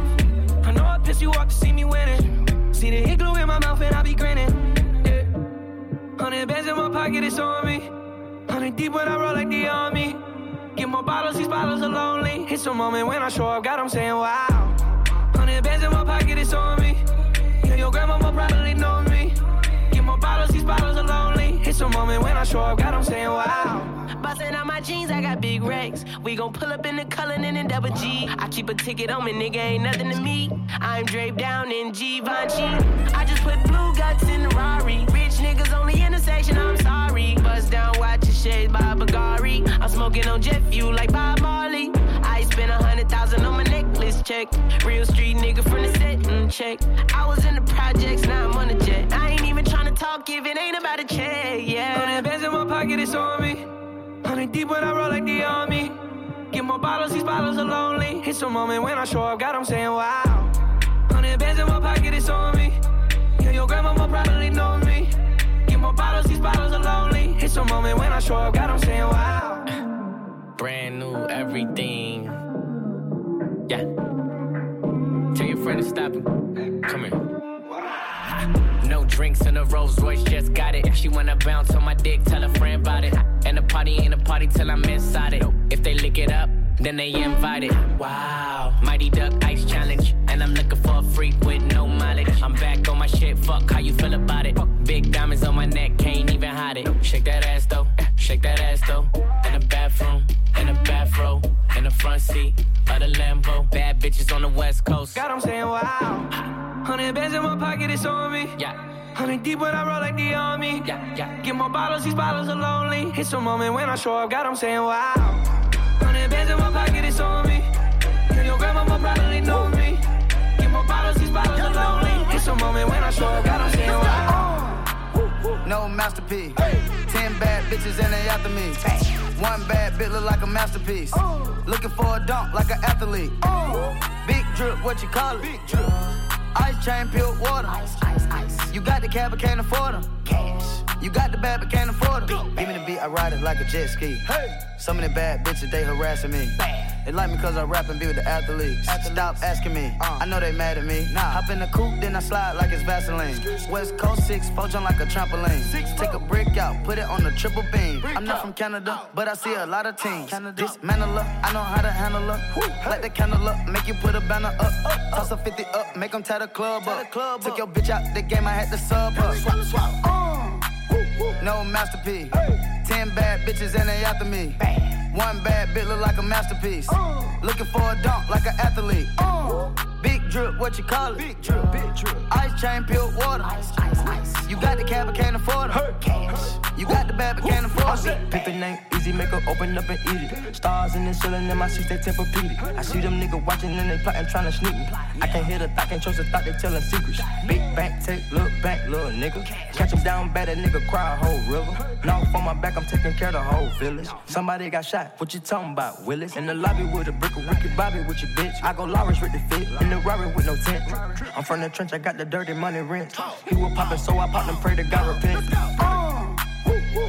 I know I pissed you off to see me winning. See the glue in my mouth and I be grinning. Hundred bands in my pocket, it's on me. Hundred deep when I roll like the army. Get more bottles, these bottles are lonely. It's a moment when I show up, God, I'm saying wow. Hundred bands in my pocket, it's on me. Yeah, your grandma will probably know me. Get more bottles, these bottles are lonely. It's a moment when I show up, God, I'm saying wow. Bustin' out my jeans, I got big racks. We gon' pull up in the Cullinan and double G. I keep a ticket on me, nigga, ain't nothing to me. I'm draped down in Givenchy. I just put blue guts in the Rari. Rich niggas only in the section, I'm sorry. Bust down, shades by Bagari. I'm smoking on jet fuel like Bob Marley. I spent a hundred thousand on my necklace check. Real street nigga from the setting check. I was in the projects, now I'm on the jet. I ain't even trying to talk if it ain't about a check, yeah. Hundred bands in my pocket, it's on me. Hundred deep when I roll like the army. Get more bottles, these bottles are lonely. It's a moment when I show up, God, I'm saying wow. Hundred bands in my pocket, it's on me. Yeah, your grandma will probably know me. Get more bottles, these bottles are lonely. It's a moment when I show up, God, I'm saying wow. Brand new everything. Yeah. Tell your friend to stop him. Come here. No drinks in a Rolls Royce, just got it. She wanna bounce on my dick, tell a friend about it. And the party ain't a party till I'm inside it. If they lick it up, then they invited. Wow. Mighty Duck Ice Challenge. And I'm looking for a freak with no mileage. I'm back on my shit, fuck how you feel about it. Big diamonds on my neck, can't even hide it. Shake that ass though, shake that ass though. In the bathroom, in the bathroom, in the front seat of the Lambo. Bad bitches on the west coast. God, I'm saying wow. Hundred bands in my pocket, it's on me. Yeah. Hundred deep when I roll like the army. Yeah, yeah. Get more bottles, these bottles are lonely. It's a moment when I show up, God, I'm saying wow. Hundred bands in my pocket, it's on me. Your grandma probably know me. Get more bottles, are lonely. It's a moment when I show up, saying wow. No masterpiece. Ten bad bitches and they after me. One bad bit look like a masterpiece. Oh. Looking for a dunk like an athlete. Oh. Big drip, what you call it? Big drip. Ice chain, pure water. Ice, ice, ice. You got the cab, but can't afford them. Cash. You got the bad, but can't afford them. Give me the beat, I ride it like a jet ski. Hey. Some of the bad bitches, they harassing me. Bad. They like me cause I rap and be with the athletes. athletes. Stop asking me, uh. I know they mad at me. Nah. Hop in the coupe, then I slide like it's Vaseline. West Coast 6, four jump like a trampoline. Six, Take a brick out, put it on the triple beam. I'm not from Canada, but I see a lot of teams. Dismantle her, I know how to handle her. Light the candle up, make you put a banner up. Toss a 50 up, make them tie the club up. Took your bitch out the game, I had to sub her. Swap, swap. Uh, no masterpiece. Ten bad bitches and they after me. One bad bitch look like a masterpiece. Uh. Looking for a dunk like an athlete. Uh. Big drip, what you call it? Big drip, big drip. Ice chain, pure water. Ice, ice, ice. You got the cab, but can't afford it. Cash. You got the bad, but can't afford it. Pick the name, easy, make her open up and eat it. Stars in the ceiling in my seats, they Tempur-Pedic. I see them niggas watching and they plotting, trying to sneak me. I can't hear the thought, can't trust the thought, they telling secrets. Big bank, take, look back, little nigga. Catch him down bad, that nigga cry a whole river. Knock on my back, I'm taking care of the whole village. Somebody got shot, what you talking about, Willis? In the lobby with a brick of wicked Bobby with your bitch. I go Lawrence with the fit, in the Rari with no tent. I'm from the trench, I got the dirty money rent. He was poppin', so I popped and pray to God repent.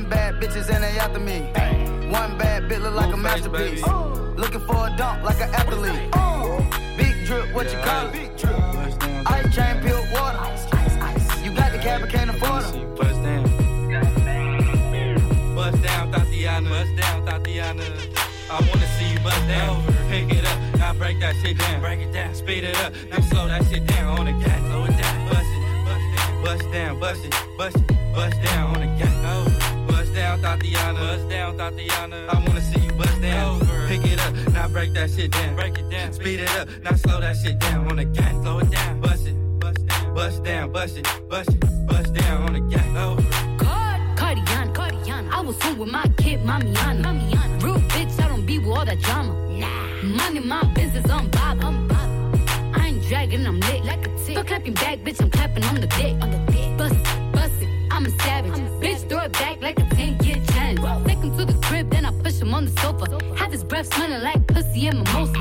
Ten bad bitches and they after me. One bad bitch look like a masterpiece. Looking for a dunk like an athlete. Big drip, what you call it? Big drip. Ice chain, pure water. You got the cab, but can't afford them. Bust down. Bust down, Thotiana. Bust down, Thotiana. I wanna see you bust down. Pick it up, now break that shit down. Break it down, speed it up, now slow that shit down on the gas. Slow it down, bust it, bust down, bust it, bust it, bust down on the gas. Bust down, Thotiana. Bust down, Thotiana. I wanna see you bust down. Pick it up, now break that shit down. Break it down, speed it up, now slow that shit down on the gas. Slow it down, bust it, bust down, bust down, bust it, bust it, bust down on the gas. Cardiana, Cardiana. I was home with my kid, Mamiana. Mamiana. Real bitch, I don't be with all that drama. Nah. Money, my business, I'm Bob. I'm Bob. I ain't dragging, I'm lit like a tick. Stop clapping back, bitch, I'm clapping on the dick. On the dick. Bust it, bust it, I'm a savage. bitch, throw it back like a on the sofa. Have his breath smelling like pussy and mimosa.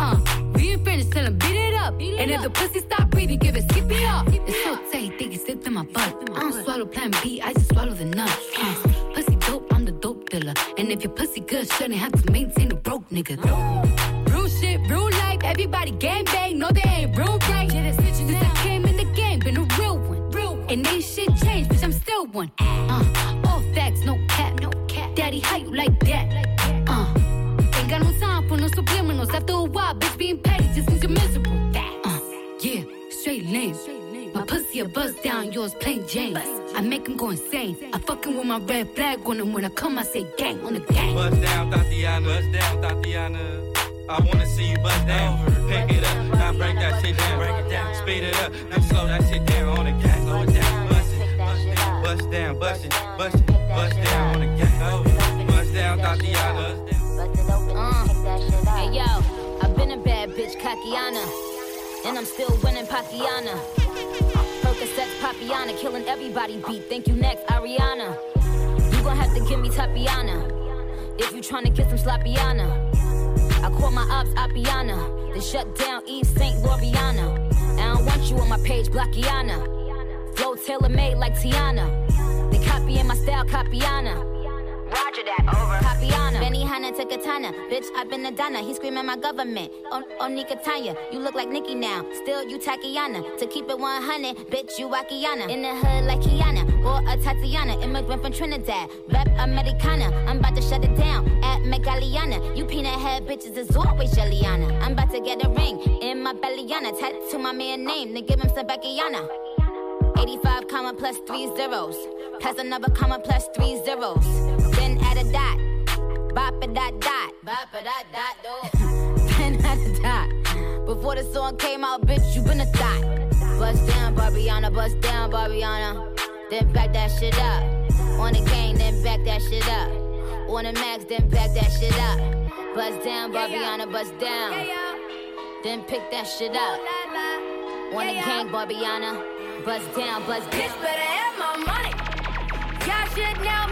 Uh, we ain't finished, tell him beat it up. and if the pussy stop breathing, give it skip it up. It's so tight, think he slipped in my butt. I don't swallow plan B, I just swallow the nut. Uh, pussy dope, I'm the dope dealer. And if your pussy good, shouldn't have to maintain a broke nigga. Real shit, real life, everybody gang bang, no they ain't real right. Since I came in the game, been a real one. Real And ain't shit changed, bitch, I'm still one. My pussy a buzz down, yours plain Jane. I make him go insane. I fucking with my red flag on him when I come, I say gang on the gang. Bust down, Thotiana. Bust down, Thotiana. I wanna see you bust down. Pick it up, now break that shit down. Break it down, speed it up, now slow that shit down on the gas. Slow it down, bust it, bust down, bust it, bust it, bust down on the gas. Bust down, Thotiana. Uh. Hey yo, I've been a bad bitch, Kakiana. And I'm still winning Pakiana. Percocets, Papiana, killing everybody beat. Thank you next, Ariana. You gon' have to give me Tapiana. If you tryna get some Slappiana. I call my ops Appiana. Then shut down Eve St. Loriana. I don't want you on my page, Blackiana. Flow tailor made like Tiana. They copying my style, Capiana. Roger that, over. Papiana, Benny Hanna to Katana. Bitch, I've been a Donna. He screaming my government. On, on Nika Tanya. You look like Nikki now. Still, you Takiana. To keep it 100, bitch, you Wakiana. In the hood like Kiana. Or a Tatiana. Immigrant from Trinidad. Rep Americana. I'm about to shut it down. At Megaliana. You peanut head bitches is always Jelliana. I'm about to get a ring. In my bellyana. Tattoo my man name. Then give him some Beckyana. 85 comma plus three zeros. Plus another comma plus three zeros. Then add a dot. Bop a dot dot. Bop a dot dot do. Been at the dot. Before the song came out, bitch, you been a thought. Bust down, Barbiana, bust down, Barbiana. Then back that shit up. On the gang, then back that shit up. On the max, then back that shit up. Bust down, Barbiana, bust down. Then pick that shit up. On the gang, Barbiana. Bust down, bust down. Bitch better have my money. Y'all should know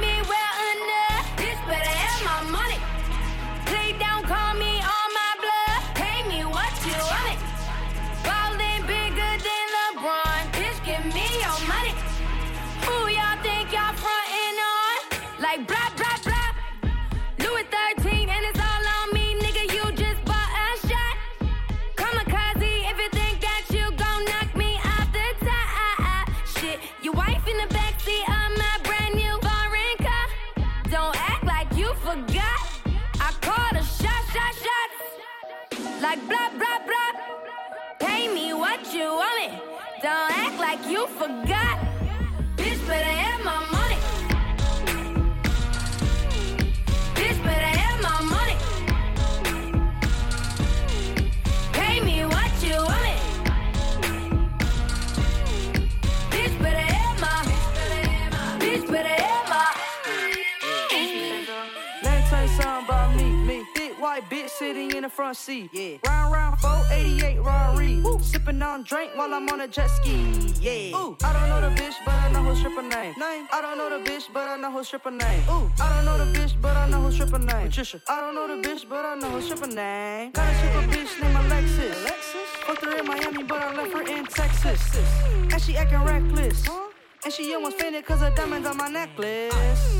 forgot. Front seat. Yeah. Round round 488 Rari. Sipping on drink while I'm on a jet ski. Yeah. Ooh. I don't know the bitch, but I know her stripper name. Name. I don't know the bitch, but I know her stripper name. Ooh. I don't know the bitch, but I know her stripper name. Patricia. I don't know the bitch, but I know her stripper name. Got a stripper bitch named Alexis. Alexis. Fucked her in Miami, but I left her in Texas. And she acting reckless. And she almost fainted cause of diamonds on my necklace.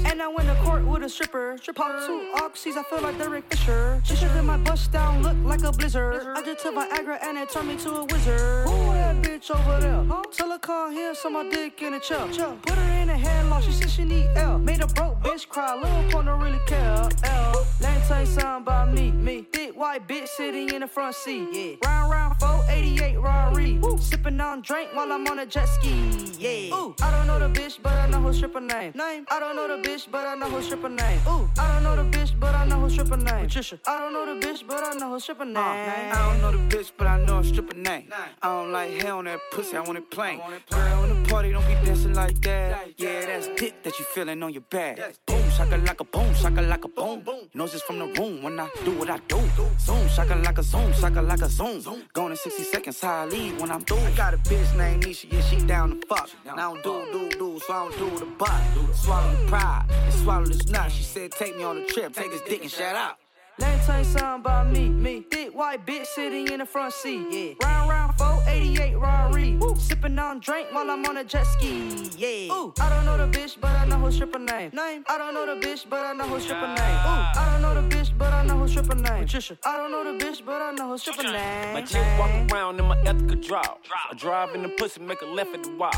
And I went to court with a stripper. Strip pop two oxys, I feel like Derek Fisher. She should my bust down, look like a blizzard. I just took Viagra and it turned me to a wizard. Who that bitch over there? Tell her come here, so my dick in a chair. Put her in a headlock, she said she need L. Made a broke bitch cry, little porn don't really care. L. Let me tell you something about me, me. Big white bitch sitting in the front seat. Yeah. Round round 488 Rari. Sipping on drink while I'm on a jet ski. Yeah. Ooh. I don't know the bitch, but I know her stripper name. Name. I don't know the bitch, but I know her stripper name. Ooh. I don't know the bitch, but I know her stripper name. Patricia. I don't know the bitch, but I know her stripper uh, name. I don't know the bitch, but I know her stripper name. I don't like hair on that pussy, I want it plain. Girl, in the party, don't be dancing like that. Yeah, that's dick that you feeling on your back. Boom, shaka like a boom, shaka like a boom. Noses from the room when I do what I do. Zoom, shaka like a zoom, shaka like a zoom. Going in 60 seconds, how I leave when I'm through. I got a bitch named Nisha, yeah, she down to fuck. And I don't do, do, do, so I don't do the butt. Swallow the pride and swallow this nut. She said, take me on a trip, take this dick and shout out. Let me tell something about me, me. Big white bitch sitting in the front seat. Yeah. Round round 488 Rari. Sipping on drink while I'm on a jet ski. Yeah. Ooh. I don't know the bitch, but I know her stripper name. Name. I don't know the bitch, but I know her stripper name. Ooh. I don't know the bitch, but I know her stripper name. Patricia. I don't know the bitch, but I know her stripper name. My chick walk around in my ethical draw. I drive in the pussy, make a left at the wall.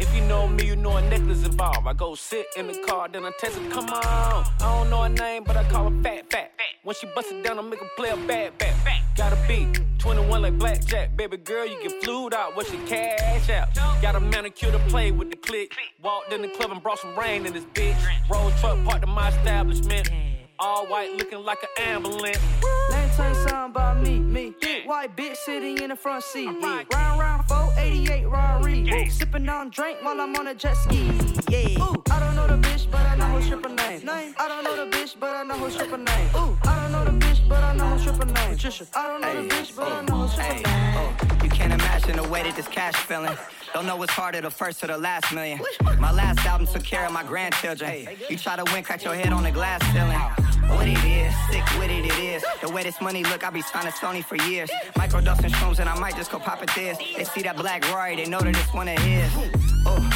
If you know me, you know a necklace involved. I go sit in the car, then I text her, come on. I don't know her name, but I call her fat, fat. When she bust it down, I make her play a bad, bad, bad. Gotta be 21 like blackjack. Baby girl, you get flued out, what's your cash out? Got a manicure to play with the click. Walked in the club and brought some rain in this bitch. Roll truck parked in my establishment. All white looking like an ambulance. Me tell you something about me, me. Big white bitch sitting in the front seat. Yeah. Round round 488 Rari. Sipping on drink while I'm on a jet ski. Yeah. Ooh. I don't know the bitch, but I know her stripper name. Name. I don't know the bitch, but I know her stripper name. Ooh. I don't know the bitch, but I know her stripper name. Patricia. I don't know the bitch, but I know her stripper name. Oh, you can't imagine the way that this cash feeling. Don't know what's harder, the first or the last million. My last album took care of my grandchildren. You try to win, crack your head on the glass ceiling. What it is, sick with it, it is. The way this money look, I be signing Sony for years. Microdose and shrooms, and I might just go pop it this. They see that black Rory, they know that it's one of his. Oh.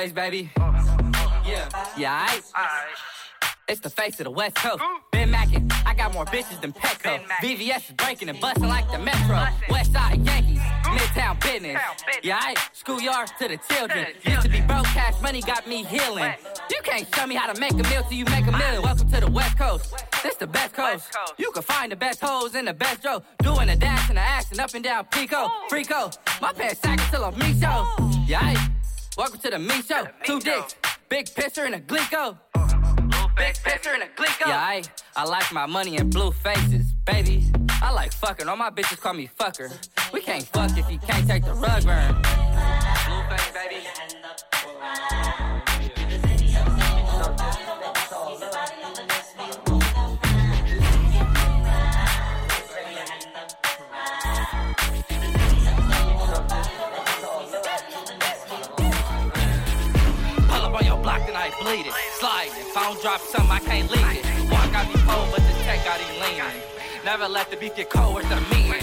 Blueface, baby. Yeah, yeah, I. It's the face of the West Coast. Ben Mackin, I got more bitches than Petco. VVS is breaking and busting like the Metro. West Side Yankees, Midtown business. Yeah, I schoolyard to the children. Used to be broke, cash money got me healing. You can't show me how to make a meal till you make a million. Welcome to the West Coast. This the best coast. You can find the best hoes in the best row. Doing a dash and a action up and down Pico. Freako. My pants sagging till I'm me show. Yeah, I welcome to the me show. Two dicks, big pisser and a glico. Big pisser and a glico. Yeah, I, I like my money in blue faces, baby. I like fucking. All my bitches call me fucker. We can't fuck if you can't take the rug burn. Blue face, baby. Block and I bleed it. Slide it. Drop something, I can't leave it. Walk out me cold, but this tech got him leaning. Never let the beef get cold with the meeting.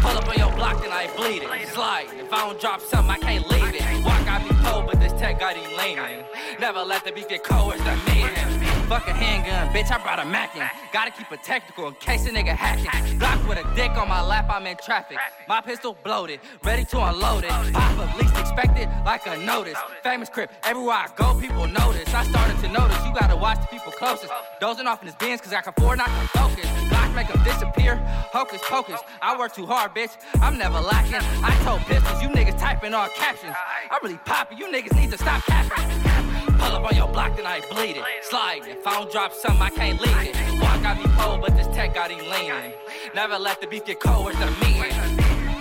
Pull up on your block and I bleed it. Slide. If I don't drop something, I can't leave it. Walk out me cold, but this tech got him leaning. Never let the beef get cold with the meeting. Fuck a handgun, bitch, I brought a Mackin. Gotta keep it technical in case a nigga hacking. Glock with a dick on my lap, I'm in traffic. My pistol bloated, ready to unload it. Pop up, least expected, like a notice. Famous crip, everywhere I go, people notice. I started to notice, you gotta watch the people closest. Dozing off in his bins, cause I can afford not to focus. Glock make them disappear, hocus pocus. I work too hard, bitch, I'm never lacking. I told pistols, you niggas typing all captions. I'm really popping, you niggas need to stop capping. Pull up on your block, then I bleed it. Slide. If I don't drop something, I can't leave it. Walk got me cold, but this tech got him leaning. Never let the beef get cold with the meeting.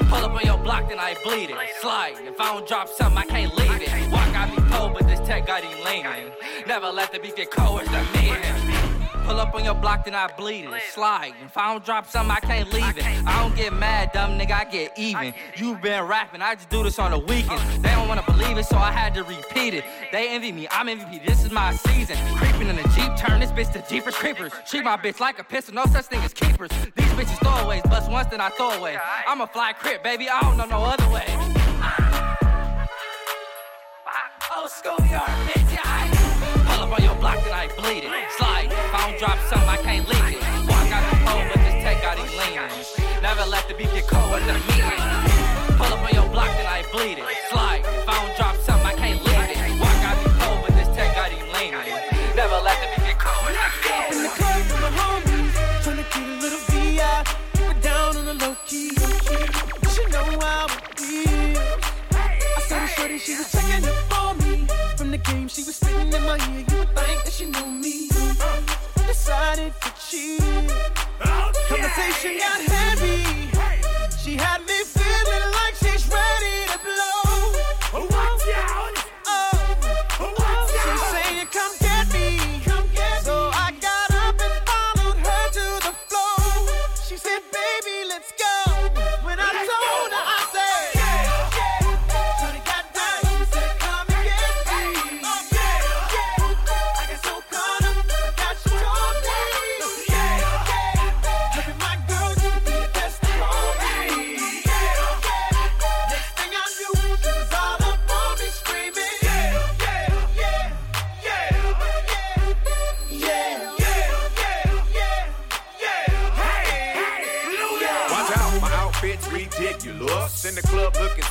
Pull up on your block, then I bleed it. Slide. If I don't drop something, I can't leave it. Walk got me cold, but this tech got him leaning. Never let the beef get cold with the meeting. Pull up on your block, then I bleed it. Slide. If I don't drop something, I can't leave it. I don't get mad, dumb nigga, I get even. you been rapping, I just do this on the weekends. They don't wanna believe it, so I had to repeat it. They envy me, I'm MVP, this is my season. Creeping in the Jeep, turn this bitch to Jeepers Creepers. Treat my bitch like a pistol, no such thing as keepers. These bitches throwaways, bust once, then I throw away. I'm a fly crip, baby, I don't know no other way. Oh, schoolyard, bitch, yeah, block, then I bleed it. Slide. If I don't drop something, I can't leave it. Walk out the cold, but this tech got him leaning. Never let the beef get cold with the meeting. Pull up on your block, then I bleed it. Slide. If I don't drop something, I can't leave it. Walk out the cold, but this tech got him leaning. Never let the beef get cold with the meeting. In the club with my homies, tryna get a little VI. It down on the low key. She know how it feels. I the shorty, she was checking up game, she was spitting in my ear. You would think that she knew me. Uh, decided to cheat. Oh, Conversation got heavy. She had me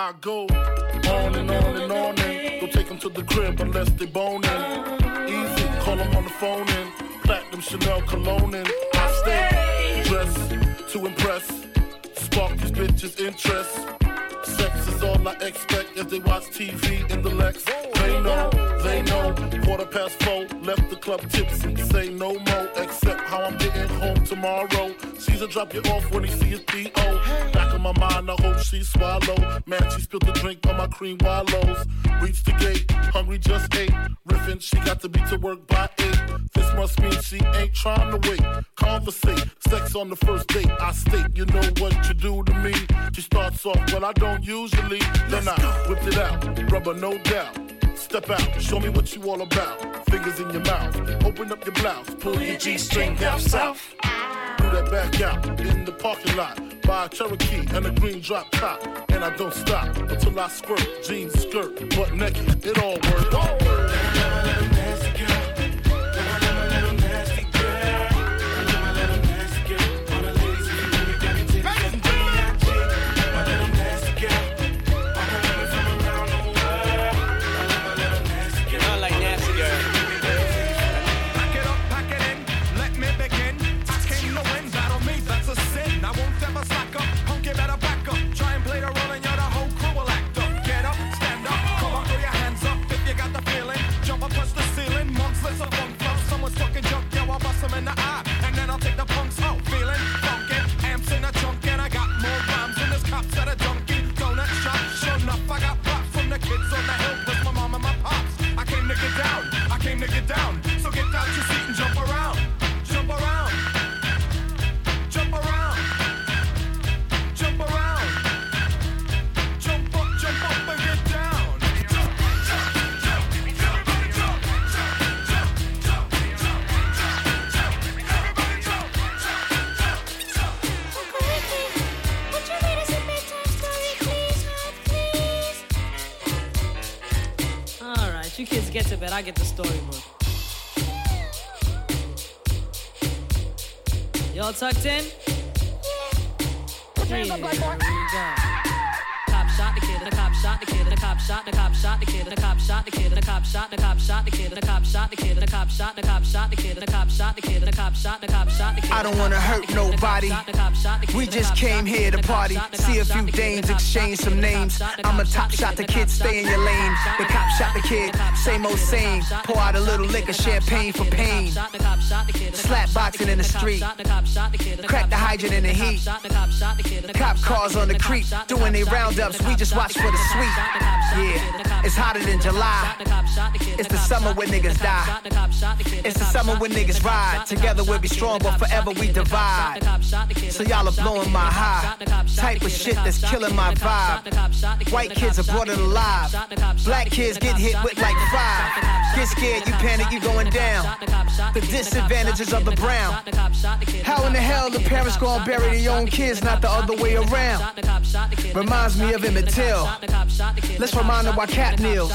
I go on and on and on and don't take them to the crib unless they boning. Easy, call them on the phone and platinum Chanel cologne and I stay dressed to impress, spark these bitches' interest. Sex is all I expect as they watch TV in the Lex. They know, they know. Quarter past four, left the club tipsy. Say no more, except how I'm getting home tomorrow. Caesar drop you off when he see his P.O. Back in my mind, I hope she swallow. Man, she spilled the drink on my cream wallows. Reached the gate, hungry just ate. Riffin', she got to be to work by eight. This must mean she ain't trying to wait. Conversate, sex on the first date. I state, you know what you do to me. She starts off, well, I don't usually. Then I whipped it out, rubber no doubt. Step out, show me what you all about. Fingers in your mouth, open up your blouse, pull your G string down south. Do that back out in the parking lot. Buy a Cherokee and a green drop top. And I don't stop until I squirt. Jeans, skirt, butt naked. It all works. 'Em in the you kids get to bed. I get the storybook. Y'all tucked in? Here we go. Cop shot the cop shot the kid, and the cop shot the kid, and the cop shot the cop shot the kid, and the cop shot the kid, and the cop shot the cop shot the kid, and the cop shot the kid, and the cop shot the cop shot the kid. I don't wanna hurt nobody. We just came here to party. See a few dames, exchange some names. I'm a top shot, the kid, stay in your lane. The cop shot the kid, same old same. Pour out a little liquor, champagne for pain. Slap boxing in the street. Crack the hydrant in the heat. Cop cars on the creep, doing they roundups. We just watch for the sweet. Yeah, it's hotter than July. It's the summer when niggas die. It's the summer when niggas ride. Together we'll be strong, but forever we divide. So y'all are blowing my high. Type of shit that's killing my vibe. White kids are brought it alive. Black kids get hit with like five. Get scared, you panic, you going down. The disadvantages of the brown. How in the hell the parents gonna bury their own kids, not the other way around? Reminds me of Emmett Till. Let's Romano by Catnills.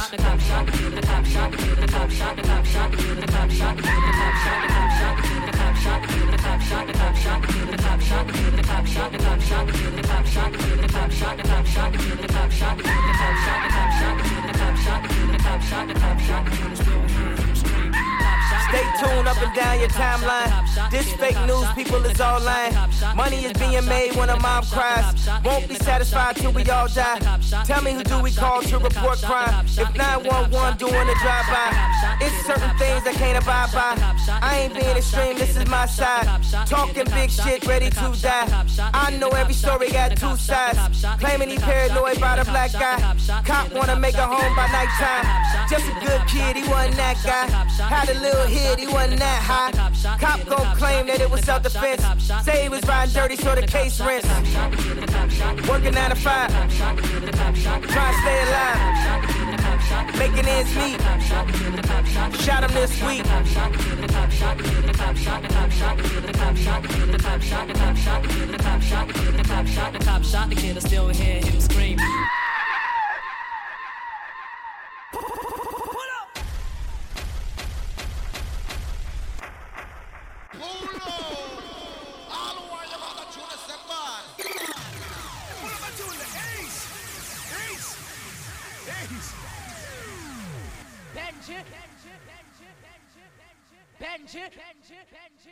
Thank you. Stay tuned up and down your timeline. This fake news, people is all lying. Money is being made when a mom cries. Won't be satisfied till we all die. Tell me who do we call to report crime? If 911 doing a drive-by, it's certain things I can't abide by. I ain't being extreme, this is my side. Talking big shit, ready to die. I know every story got two sides. Claiming he paranoid by the black guy. Cop wanna make a home by nighttime. Just a good kid, he wasn't that guy. Had a little hit, he wasn't that high. Cop gon' claim that it was self-defense. Say he was riding dirty, so the case rents. Working nine to five, trying to stay alive. Making ends meet. Shot him this week. Pulo. All who are about the tune is bad. Pull up a tune, Ace, Ace, Ace. Benji, Benji, Benji, Benji, Benji, Benji, Benji.